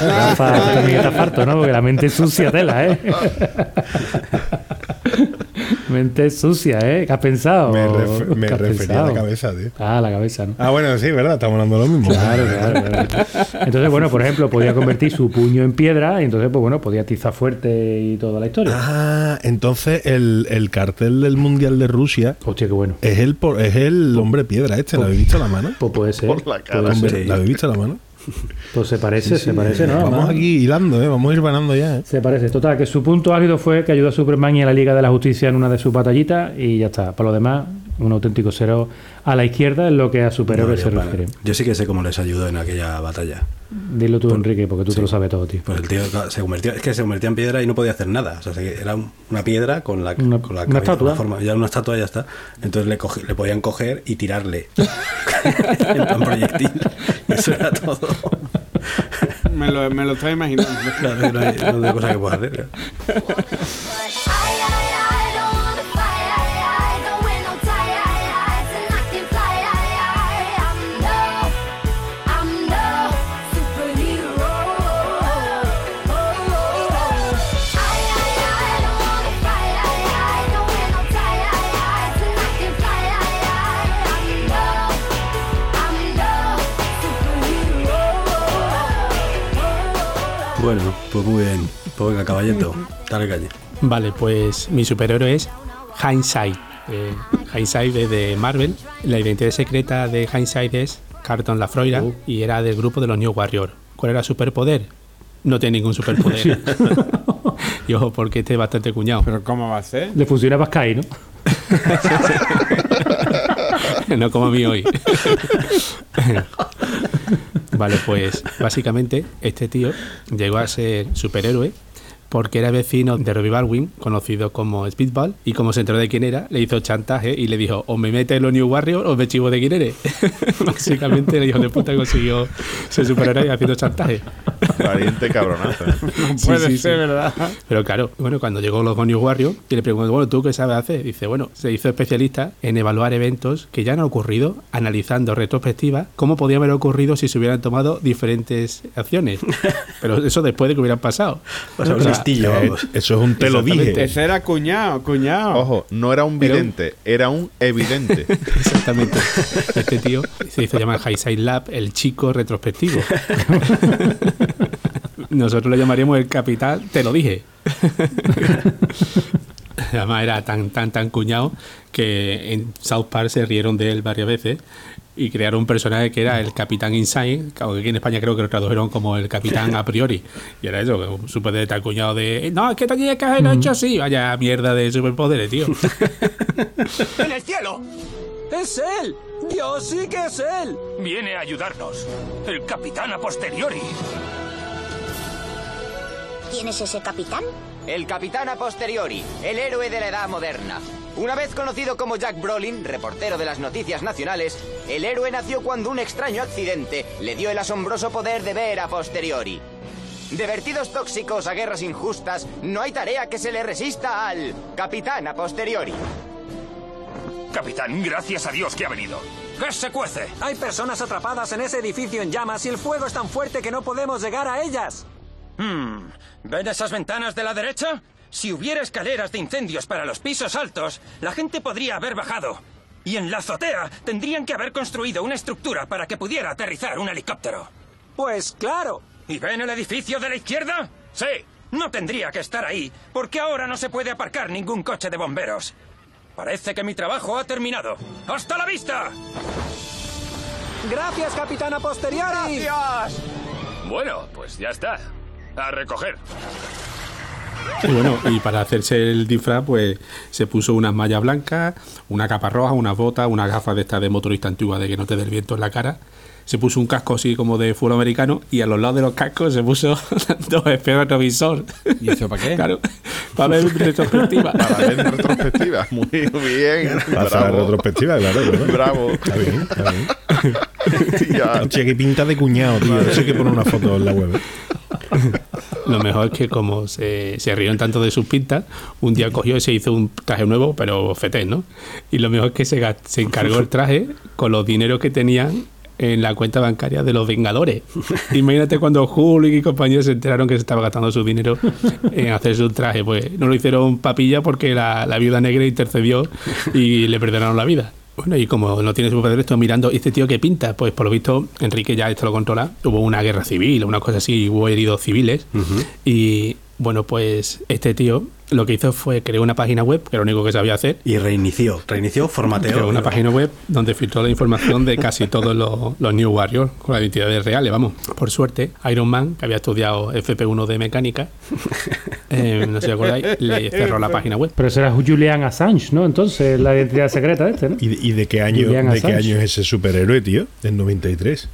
Rafa, también estás farto, ¿no? Porque la mente es sucia tela, ¿eh? mente sucia, ¿eh? ¿Qué has pensado? Me, ref- me ¿Qué has refería a la pensado? cabeza, tío. Ah, la cabeza, ¿no? Ah, bueno, sí, ¿verdad? Estamos hablando de lo mismo. Claro, claro, claro. Entonces, bueno, por ejemplo, podía convertir su puño en piedra y entonces, pues bueno, podía atizar fuerte y toda la historia. Ah, entonces el, el cartel del Mundial de Rusia Hostia, qué bueno. es el, por- es el hombre piedra este. ¿La habéis visto la mano? Pues puede ser. Por la cara. ¿La habéis visto la mano? Pues se parece, se parece, ¿no? Vamos aquí hilando, ¿eh? Vamos a ir ganando ya, ¿eh? Se parece. Total, que su punto álgido fue que ayudó a Superman y a la Liga de la Justicia en una de sus batallitas y ya está. Para lo demás, un auténtico cero a la izquierda en lo que a superhéroes No, se para- refiere. yo sí que sé cómo les ayudó en aquella batalla. Dilo tú, Enrique, porque tú te lo sabes todo, tío. Pues el tío se convirtió, es que se convertía en piedra y no podía hacer nada. O sea, se- era un- una piedra con la, Una- con la una cabeza, estatua. la forma- ya una estatua y ya está. Entonces le, cogi- le podían coger y tirarle. en plan proyectil. Eso era todo. Me lo, me lo estaba imaginando. Claro, no hay, no hay cosa que pueda hacer. Bueno, pues muy bien. Pues venga, caballito, dale calle. Vale, pues mi superhéroe es Hindsight. Eh, Hindsight es de Marvel. La identidad secreta de Hindsight es Carton Lafroira y era del grupo de los New Warrior. ¿Cuál era su superpoder? No tiene ningún superpoder. y ojo, porque este es bastante cuñado. Pero ¿cómo va a ser? Le funcionaba Sky, ¿no? no como a mí hoy. vale, pues básicamente este tío llegó a ser superhéroe porque era vecino de Robbie Baldwin, conocido como Speedball, y como se enteró de quién era, le hizo chantaje y le dijo, o me metes en los New Warriors o me chivo de quién eres. Básicamente el hijo de puta consiguió ser superhéroe haciendo chantaje. Valiente cabronazo. ¿eh? No Sí, puede sí, ser, sí. ¿verdad? Pero claro, bueno, cuando llegó los New Warriors, y le preguntó, bueno, ¿tú qué sabes hacer? Dice, bueno, se hizo especialista en evaluar eventos que ya han ocurrido, analizando retrospectiva cómo podía haber ocurrido si se hubieran tomado diferentes acciones. Pero eso después de que hubieran pasado. O sea, eh, eso es un te lo dije. Ese era cuñado, cuñado. Ojo, no era un vidente, era un evidente. Exactamente. Este tío se hizo llamar Highside Lab el chico retrospectivo. Nosotros le llamaríamos el capitán, te lo dije. Además era tan, tan, tan cuñado que en South Park se rieron de él varias veces y crearon un personaje que era el Capitán Inside, que aquí en España creo que lo tradujeron como el Capitán a priori. Y era eso, súper de tan cuñado de, no, es que tenías que haberlo hecho así. Vaya mierda de superpoderes, tío. ¡En el cielo! ¡Es él! ¡Dios sí que es él! Viene a ayudarnos. El capitán a posteriori. ¿Quién es ese capitán? El capitán a posteriori, el héroe de la edad moderna. Una vez conocido como Jack Brolin, reportero de las noticias nacionales, el héroe nació cuando un extraño accidente le dio el asombroso poder de ver a posteriori. De vertidos tóxicos a guerras injustas, no hay tarea que se le resista al capitán a posteriori. Capitán, gracias a Dios que ha venido. ¿Qué se cuece? Hay personas atrapadas en ese edificio en llamas y el fuego es tan fuerte que no podemos llegar a ellas. Hmm, ¿Ven esas ventanas de la derecha? Si hubiera escaleras de incendios para los pisos altos, la gente podría haber bajado. Y en la azotea tendrían que haber construido una estructura para que pudiera aterrizar un helicóptero. Pues claro. ¿Y ven el edificio de la izquierda? Sí. No tendría que estar ahí, porque ahora no se puede aparcar ningún coche de bomberos. Parece que mi trabajo ha terminado. ¡Hasta la vista! Gracias, capitana posteriori. ¡Gracias! Bueno, pues ya está. A recoger. Y bueno, y para hacerse el disfraz, pues se puso unas mallas blancas, una capa roja, unas botas, unas gafas de esta de motorista antigua de que no te dé el viento en la cara. Se puso un casco así como de fútbol americano y a los lados de los cascos se puso dos espejos retrovisor. ¿Y eso para qué? Claro, para ver retrospectiva. Para ver retrospectiva. Muy bien. Para Bravo. retrospectiva, claro. claro. Bravo. Está bien, está bien. Hostia, qué pinta de cuñado, tío. Eso hay que poner una foto en la web. Lo mejor es que como se, se rieron tanto de sus pintas, un día cogió y se hizo un traje nuevo, pero feté, ¿no? Y lo mejor es que se, se encargó el traje con los dineros que tenían en la cuenta bancaria de los Vengadores. Imagínate cuando Hulk y compañeros se enteraron que se estaba gastando su dinero en hacerse un traje. Pues no lo hicieron papilla porque la, la viuda negra intercedió y le perdonaron la vida. Bueno, y como no tiene superpoderes, estoy mirando, ¿y este tío qué pinta? Pues por lo visto, Enrique ya esto lo controla. Hubo una guerra civil, una cosa así, hubo heridos civiles. Y bueno, pues este tío lo que hizo fue crear una página web, que era lo único que sabía hacer. Y reinició, reinició, formateó. Creó una página web donde filtró la información de casi todos los, los New Warriors con las identidades reales, vamos. Por suerte, Iron Man, que había estudiado FP1 de mecánica, eh, no sé si acordáis, le cerró la página web. Pero será Julian Assange, ¿no? Entonces, la identidad secreta de este, ¿no? ¿Y de, y de qué año, Julian de qué año es ese superhéroe, tío? Del 93.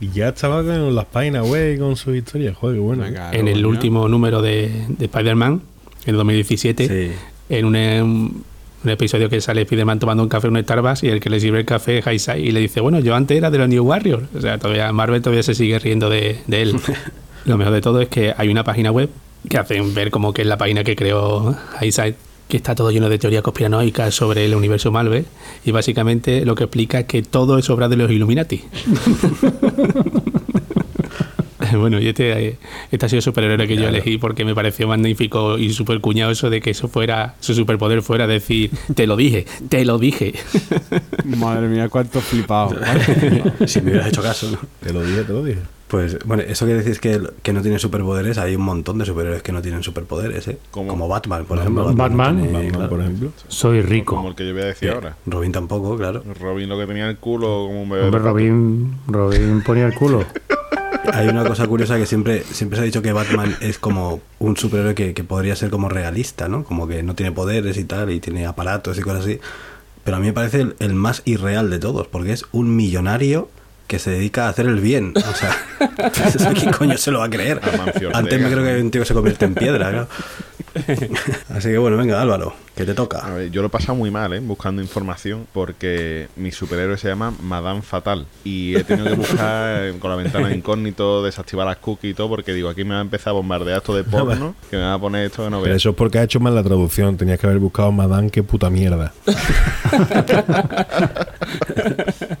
Y ya estaba con las páginas web y con sus historias. Joder, qué bueno. en el último número de, de Spider-Man, en 2017, en un, un episodio que sale Spider-Man tomando un café en un Starbucks y el que le sirve el café es Haisai y le dice, bueno, yo antes era de los New Warriors. O sea, todavía Marvel todavía se sigue riendo de, de él. Lo mejor de todo es que hay una página web que hacen ver como que es la página que creó Haisai que está todo lleno de teorías conspiranoicas sobre el universo Marvel y básicamente lo que explica es que todo es obra de los Illuminati. Bueno, y este, este ha sido el superhéroe que yo elegí porque me pareció magnífico y súper cuñado eso de que eso fuera, su superpoder fuera decir, te lo dije, te lo dije. Madre mía, cuánto flipado. si me hubieras hecho caso, ¿no? Te lo dije, te lo dije. Pues bueno, eso que decís que, que no tiene superpoderes, hay un montón de superhéroes que no tienen superpoderes, ¿eh? Como Batman, por ejemplo. Batman. no tiene, Batman, claro. por ejemplo. Soy rico. Como el que yo voy a decir Eh, ahora. Robin tampoco, claro. Robin lo que tenía en el culo como un bebé. Hombre. Robin, Robin ponía el culo. Hay una cosa curiosa que siempre, siempre se ha dicho que Batman es como un superhéroe que, que podría ser como realista, ¿no? Como que no tiene poderes y tal, y tiene aparatos y cosas así. Pero a mí me parece el, el más irreal de todos, porque es un millonario que se dedica a hacer el bien. O sea, ¿eso ¿quién coño se lo va a creer? Antes me creo que ¿no? hay un tío que se convierte en piedra, claro. Así que bueno, venga, Álvaro, que te A toca. ver, yo lo he pasado muy mal, ¿eh? Buscando información porque mi superhéroe se llama Madame Fatal y he tenido que buscar con la ventana de incógnito, desactivar las cookies y todo porque digo, aquí me va a empezar a bombardear esto de porno, que me va a poner esto que no veas. eso es porque ha hecho mal la traducción. Tenías que haber buscado Madame, qué puta mierda.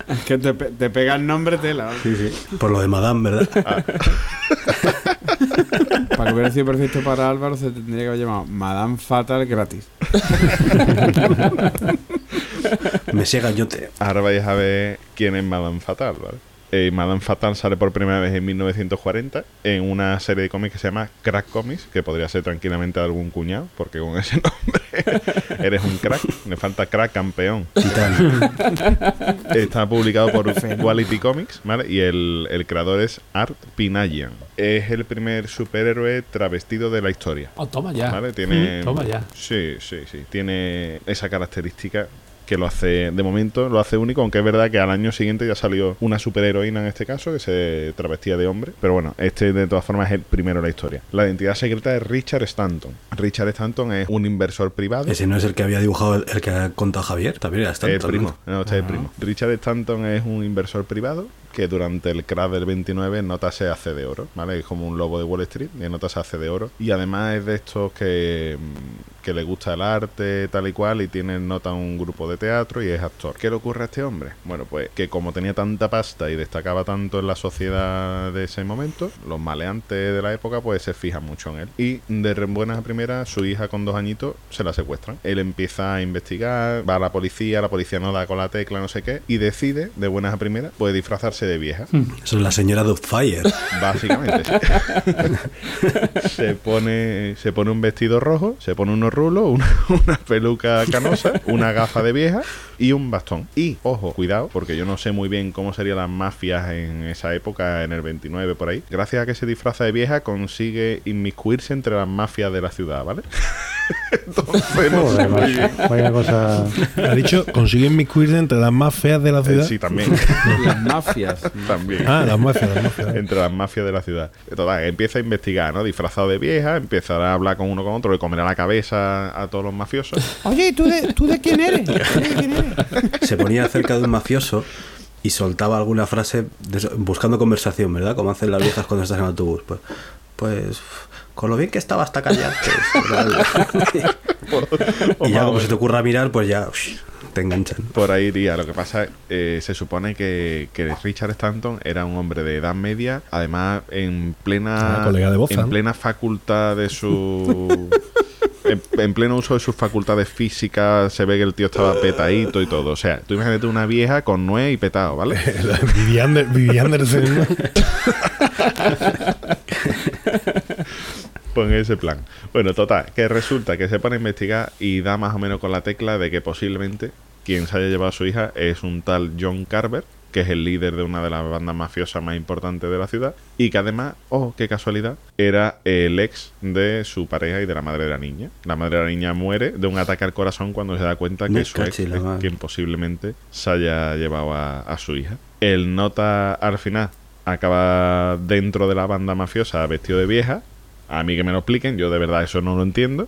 Es que te, pe- te pega el nombre tela. Sí, sí. Por lo de Madame, ¿verdad? Que hubiera sido perfecto para Álvaro, se tendría que haber llamado Madame Fatal gratis. Me siega yo te. Ahora vais a ver quién es Madame Fatal, ¿vale? Eh, Madame Fatal sale por primera vez en 1940 en una serie de cómics que se llama Crack Comics, que podría ser tranquilamente de algún cuñado, porque con ese nombre eres un crack. Le falta crack campeón. Está publicado por Quality Comics, ¿vale? Y el, el creador es Art Pinayan. Es el primer superhéroe travestido de la historia. Oh, toma ya. ¿Vale? Tiene. Mm, toma ya. Sí, sí, sí. Tiene esa característica que lo hace, de momento, lo hace único, aunque es verdad que al año siguiente ya salió una superheroína en este caso, que se travestía de hombre. Pero bueno, este de todas formas es el primero en la historia. La identidad secreta es Richard Stanton. Richard Stanton es un inversor privado. Ese no es el que había dibujado el, el que ha contado Javier. También era Stanton, El primo, ¿no? este es el primo. Richard Stanton es un inversor privado que durante el crash del 29 nota se hace de oro, ¿vale? Es como un lobo de Wall Street, y nota se hace de oro. Y además es de estos que, mm, que le gusta el arte, tal y cual, y tiene nota un grupo de teatro y es actor. ¿Qué le ocurre a este hombre? Bueno, pues que como tenía tanta pasta y destacaba tanto en la sociedad de ese momento, los maleantes de la época pues se fijan mucho en él. Y de buenas a primeras, su hija con dos añitos se la secuestran. Él empieza a investigar, va a la policía, la policía no da con la tecla, no sé qué, y decide, de buenas a primeras, pues disfrazarse de vieja. Eso es la señora Fire. Básicamente. sí. se pone se pone un vestido rojo, se pone unos rulos, una, una peluca canosa, una gafa de vieja y un bastón. Y, ojo, cuidado, porque yo no sé muy bien cómo serían las mafias en esa época, en el 29 por ahí. Gracias a que se disfraza de vieja, consigue inmiscuirse entre las mafias de la ciudad, ¿vale? Entonces, no sé Joder, muy macho. bien. Vaya cosa. Ha dicho, consiguen miscuirse entre las más feas de la Eh, ciudad. sí, también. Las mafias. también. Ah, las mafias, las mafias. Entre las mafias de la ciudad. Total, empieza a investigar, ¿no? Disfrazado de vieja, empieza a hablar con uno con otro, le comerá la cabeza a todos los mafiosos. Oye, ¿tú de, ¿tú de quién eres? ¿Tú de quién eres? Se ponía cerca de un mafioso y soltaba alguna frase de buscando conversación, ¿verdad? Como hacen las viejas cuando estás en el autobús. Pues, pues con lo bien que estaba hasta callar. y ya como se te ocurra mirar, pues ya ush, te enganchan. Por ahí iría. Lo que pasa, eh, se supone que, que Richard Stanton era un hombre de edad media, además en plena, Ah, colega de Boza, en ¿no? plena facultad de su... En, en pleno uso de sus facultades físicas se ve que el tío estaba petadito y todo. O sea, tú imagínate una vieja con nuez y petado, ¿vale? Vivi Ander- Vivi Anderson. Pon ese plan. Bueno, total, que resulta que se pone a investigar y da más o menos con la tecla de que posiblemente quien se haya llevado a su hija es un tal John Carver, que es el líder de una de las bandas mafiosas más importantes de la ciudad, y que además, oh, qué casualidad, era el ex de su pareja y de la madre de la niña. La madre de la niña muere de un ataque al corazón cuando se da cuenta que Me su ex es quien posiblemente se haya llevado a, a su hija. El nota al final acaba dentro de la banda mafiosa vestido de vieja. A mí que me lo expliquen, yo de verdad eso no lo entiendo.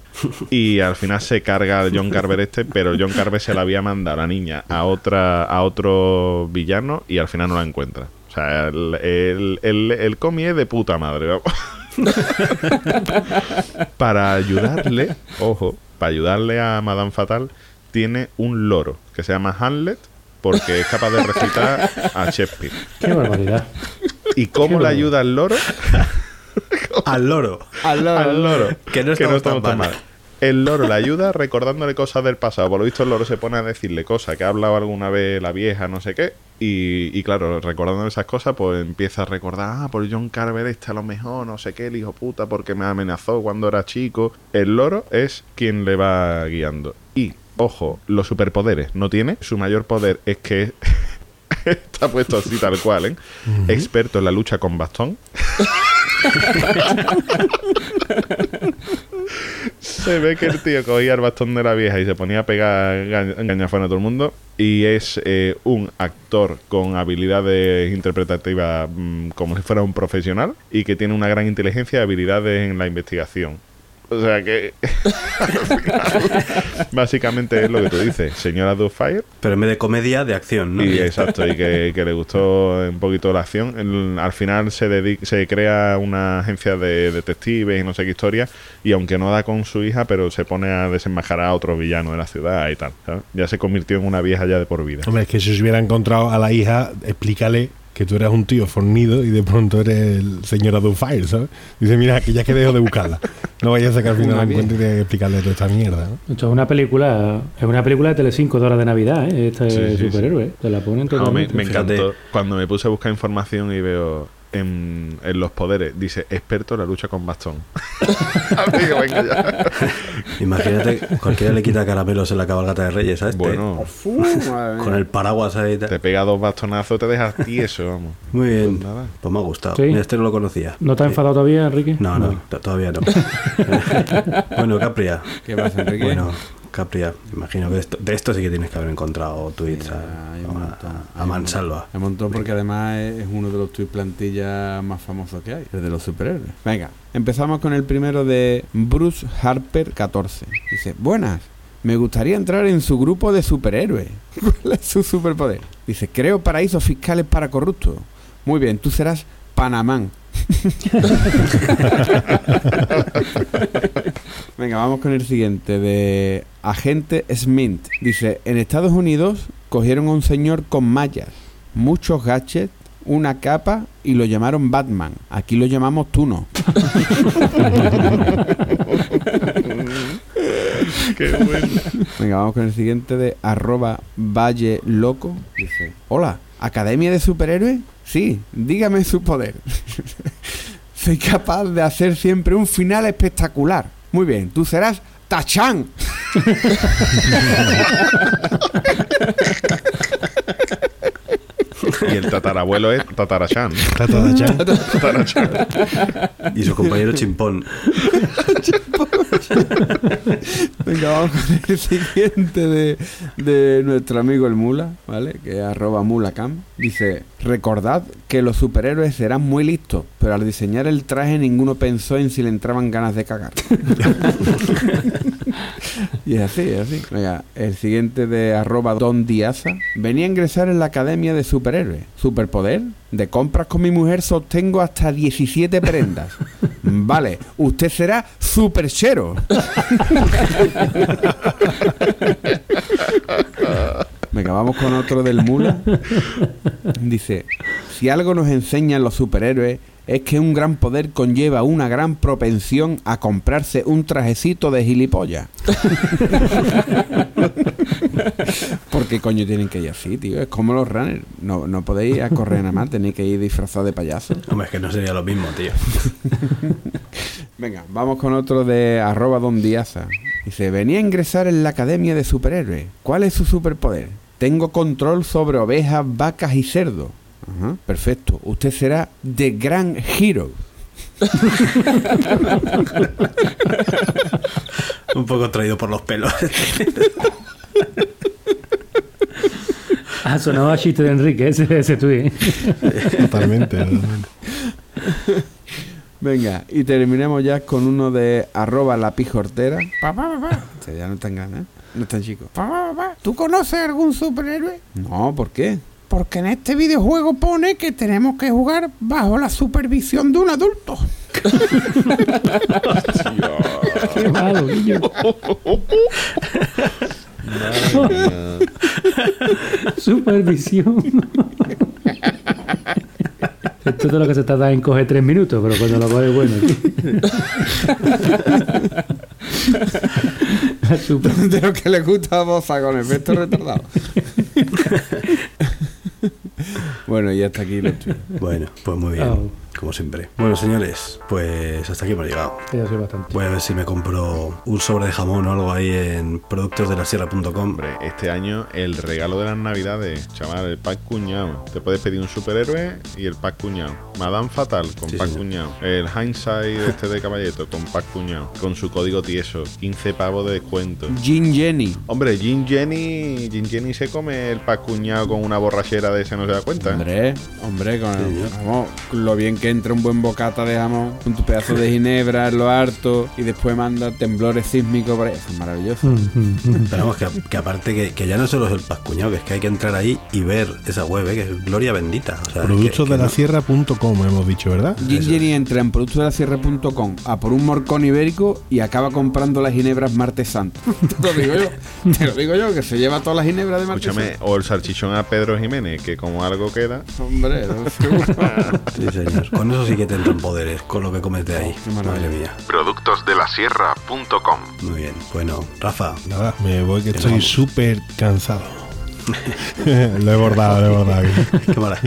Y al final se carga al John Carver este, pero John Carver se la había mandado a la niña a otra a otro villano y al final no la encuentra. O sea, el, el, el, el cómic es de puta madre. vamos. para ayudarle, ojo, para ayudarle a Madame Fatal, tiene un loro que se llama Hamlet porque es capaz de recitar a Shakespeare. Qué barbaridad. ¿Y cómo le ayuda al loro? Al loro. Al loro. Al loro. Que no estamos tan mal. El loro le ayuda recordándole cosas del pasado. Por lo visto, el loro se pone a decirle cosas que ha hablado alguna vez la vieja, no sé qué. Y, y claro, recordando esas cosas, pues empieza a recordar, ah, por John Carver este a lo mejor, no sé qué, el hijo puta, porque me amenazó cuando era chico. El loro es quien le va guiando. Y, ojo, los superpoderes no tiene. Su mayor poder es que está puesto así tal cual, ¿eh? Experto en la lucha con bastón. Se ve que el tío cogía el bastón de la vieja y se ponía a pegar ga- engañafones a todo el mundo. Y es eh, un actor con habilidades interpretativas mm, como si fuera un profesional y que tiene una gran inteligencia y habilidades en la investigación. O sea que. básicamente es lo que tú dices, señora Fire Pero en vez de comedia, de acción, ¿no? Y exacto, y que, que le gustó un poquito la acción. El- al final se, dedica, se crea una agencia de detectives y no sé qué historia, y aunque no da con su hija, pero se pone a desenmascarar a otro villano de la ciudad y tal. ¿sabes? Ya se convirtió en una vieja ya de por vida. Hombre, es que si se hubiera encontrado a la hija, explícale que tú eras un tío fornido y de pronto eres el señor Fire, ¿sabes? Dice, mira, que ya que dejo de buscarla. No vaya a que al final la Una encuentre y que explicarle toda esta mierda, ¿no? Esto es una película, es una película de Telecinco de hora de Navidad, ¿eh? Este Sí, sí, sí. superhéroe. Te la ponen No, me encantó. Cuando me puse a buscar información y veo en, en los poderes, dice experto en la lucha con bastón. Digo, venga ya. Imagínate, cualquiera le quita caramelos en la cabalgata de Reyes a este. Bueno, Con el paraguas ahí. y tal. te pega dos bastonazos, te dejas tieso, vamos. Muy bien. Pues nada. Pues me ha gustado. Sí. Este no lo conocía. ¿No te has enfadado todavía, Enrique? No, no, t- todavía no. bueno, Capria. ¿Qué pasa, Enrique? Bueno, Capria, imagino que esto- de esto sí que tienes que haber encontrado tweets a, Hay un montón. a, a mansalva. Hay un montón porque además es uno de los tweet plantillas más famosos que hay, el de los superhéroes. Venga, empezamos con el primero de Bruce Harper 14. Dice, buenas, me gustaría entrar en su grupo de superhéroes. ¿Cuál es su superpoder? Dice, creo paraísos fiscales para corruptos. Muy bien, tú serás Panamán. Venga, vamos con el siguiente de Agente Smith. Dice, en Estados Unidos cogieron a un señor con mallas, muchos gadgets, una capa y lo llamaron Batman. Aquí lo llamamos Tuno. Qué bueno. Venga, vamos con el siguiente de arroba Valle Loco. Dice, hola, ¿Academia de Superhéroes? Sí, dígame su poder. Soy capaz de hacer siempre un final espectacular. Muy bien, tú serás Tachán. Y el tatarabuelo es Tatarachan. Tatarachan. Tatarachan. Y su compañero Chimpón. Venga, vamos con el siguiente de, de nuestro amigo el Mula, ¿vale? Que es arroba mulacam. Dice, recordad que los superhéroes serán muy listos, pero al diseñar el traje ninguno pensó en si le entraban ganas de cagar. y es así, es así. Venga, el siguiente de arroba Don Diaza. Venía a ingresar en la Academia de Superhéroes. ¿Superpoder? De compras con mi mujer sostengo hasta 17 prendas. Vale, usted será superchero. Venga, vamos con otro del Mula. Dice, si algo nos enseñan los superhéroes es que un gran poder conlleva una gran propensión a comprarse un trajecito de gilipollas. Porque coño tienen que ir así, tío. Es como los runners. No, no podéis ir a correr nada más, tenéis que ir disfrazados de payaso. Hombre, es que no sería lo mismo, tío. Venga, vamos con otro de arroba don Diaza. Dice, venía a ingresar en la Academia de Superhéroes. ¿Cuál es su superpoder? Tengo control sobre ovejas, vacas y cerdos. Ajá, perfecto. Usted será The Grand Hero. Un poco traído por los pelos. Ha sonado a chiste de Enrique, ese, ese tuit. Totalmente, totalmente. Venga, y terminemos ya con uno de arroba la pijortera. Papá, papá. Este ya no tan grande, ¿eh? No es tan chico. ¿Tú conoces algún superhéroe? No, ¿por qué? Porque en este videojuego pone que tenemos que jugar bajo la supervisión de un adulto. Qué malo, Guillo. Supervisión. Esto es lo que se tarda en coger tres minutos, pero cuando lo coge bueno. De lo que le gusta a Boza con efecto retardado. bueno, y hasta aquí los tweets. Bueno, pues muy bien. Oh. Como siempre. Bueno, señores, pues hasta aquí hemos llegado. Bastante. Voy a ver si me compro un sobre de jamón o algo ahí en productosdelasierra.com. Hombre, este año el regalo de las navidades, chaval, el pack cuñado. Te puedes pedir un superhéroe y el pack cuñado. Madame Fatal con Sí, pack señor. cuñado. El Hindsight este de Caballeto con pack cuñado. Con su código tieso. 15 pavos de descuento. Gin Jenny. Hombre, Jin Jenny, Jin Jenny se come el pack cuñado con una borrachera de ese no se da cuenta. Hombre, hombre, con vamos, lo bien que entra un buen bocata de jamón, con tu pedazo de ginebra en lo harto y después manda temblores sísmicos por ahí. Eso es maravilloso. Pero vamos, que, que aparte que, que ya no solo es el pascuñado, que es que hay que entrar ahí y ver esa web, ¿eh? que es gloria bendita. O sea, que- que no- Productosdelasierra.com hemos dicho, ¿verdad? Gin Jenny entra en productosdelasierra.com a por un morcón ibérico y acaba comprando las ginebras Martes Santo. Te lo digo yo. Te lo digo yo, que se lleva todas las ginebras de Martes Escúchame, Santo. o el salchichón a Pedro Jiménez, que como algo queda. Hombre, no. Sí, señor. Con eso sí que te entran poderes, con lo que comete ahí. Madre mía. Productosdelasierra.com Muy bien. Bueno, Rafa. Nada, me voy que estoy súper cansado. lo he bordado, lo he bordado. Qué mala.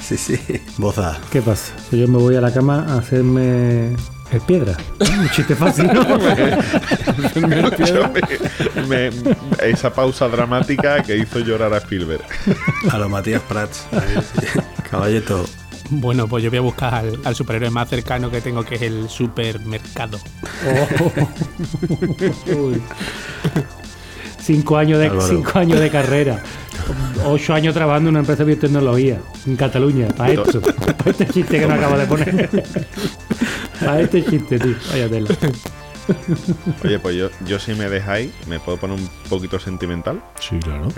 sí, sí. Boza. ¿Qué pasa? Pues yo me voy a la cama a hacerme el piedra. Un chiste fácil, ¿no? Me- esa pausa dramática que hizo llorar a Spielberg. A lo Matías Prats. Caballeto. Bueno, pues yo voy a buscar al, al superhéroe más cercano que tengo, que es el supermercado. Uy. Cinco años de Álvaro. cinco años de carrera. Ocho años trabajando en una empresa de biotecnología en Cataluña. Para esto. Para este chiste que me acaba de poner. Aí tem que entender. Olha. Oye, pues yo, yo si me dejáis, me puedo poner un poquito sentimental. Sí, claro.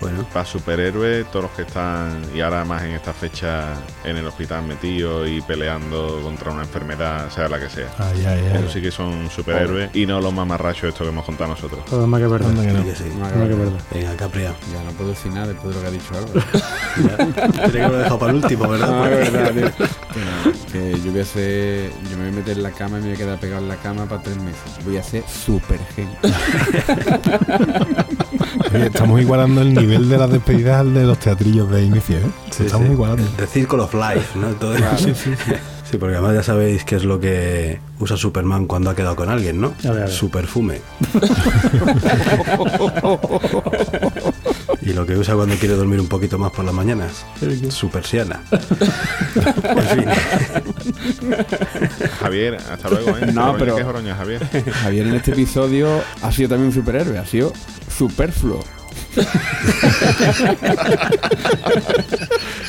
Bueno. Para superhéroes, todos los que están, y ahora más en esta fecha, en el hospital metidos y peleando contra una enfermedad, sea la que sea. Ay, ay, ay. Eso sí que son superhéroes y no los mamarrachos estos que hemos contado nosotros. Todo más que verdad. Anda que no. Que sí. Más que verdad. Venga, Capria. Ya no puedo decir nada después de lo que ha dicho Álvaro. Tiene que haberlo dejado para el último, ¿verdad? No, es verdad, tío. Que, no, que yo voy a hacer. Yo me voy a meter en la cama y me voy a quedar pegado en la cama para tres meses. Voy a ser super gen. Oye, estamos igualando el nivel de las despedidas al de los teatrillos de inicio, ¿eh? Sí, estamos sí. igualando. The Circle of Life, ¿no? Todo Sí, sí, sí. Sí, porque además ya sabéis qué es lo que usa Superman cuando ha quedado con alguien, ¿no? A ver, a ver. Su perfume. y lo que usa cuando quiere dormir un poquito más por las mañanas. Su persiana. en fin. Javier, hasta luego, ¿eh? No, Joroña, pero- ¿Qué joroña, Javier? Javier en este episodio ha sido también un superhéroe, ha sido superfluo.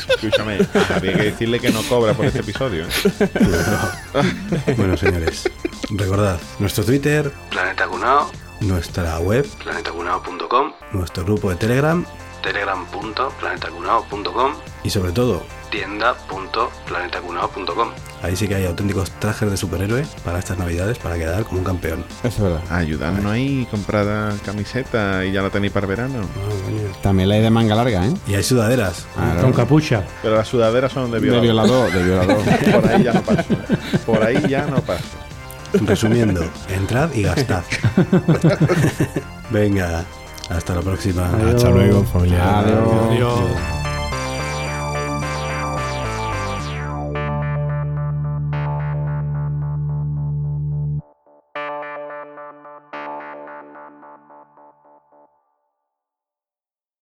Escúchame, a Javier hay que decirle que no cobra por este episodio. ¿eh? bueno, señores, recordad nuestro Twitter, Planeta Cunao, nuestra web, planetacunao.com, nuestro grupo de Telegram telegram.planetacunao.com, y sobre todo, tienda.planetacunao.com. ahí sí que hay auténticos trajes de superhéroe para estas navidades para quedar como un campeón. Eso es verdad. Ayudadnos ahí, comprad camiseta y ya la tenéis para el verano. También la hay de manga larga, ¿eh? Y hay sudaderas. Claro. Con capucha. Pero las sudaderas son de De violador. violador, de violador. Por ahí ya no paso. ¿eh? Por ahí ya no paso. Resumiendo, entrad y gastad. Venga, hasta la próxima. Adiós. Hasta luego, familia. Adiós. Adiós.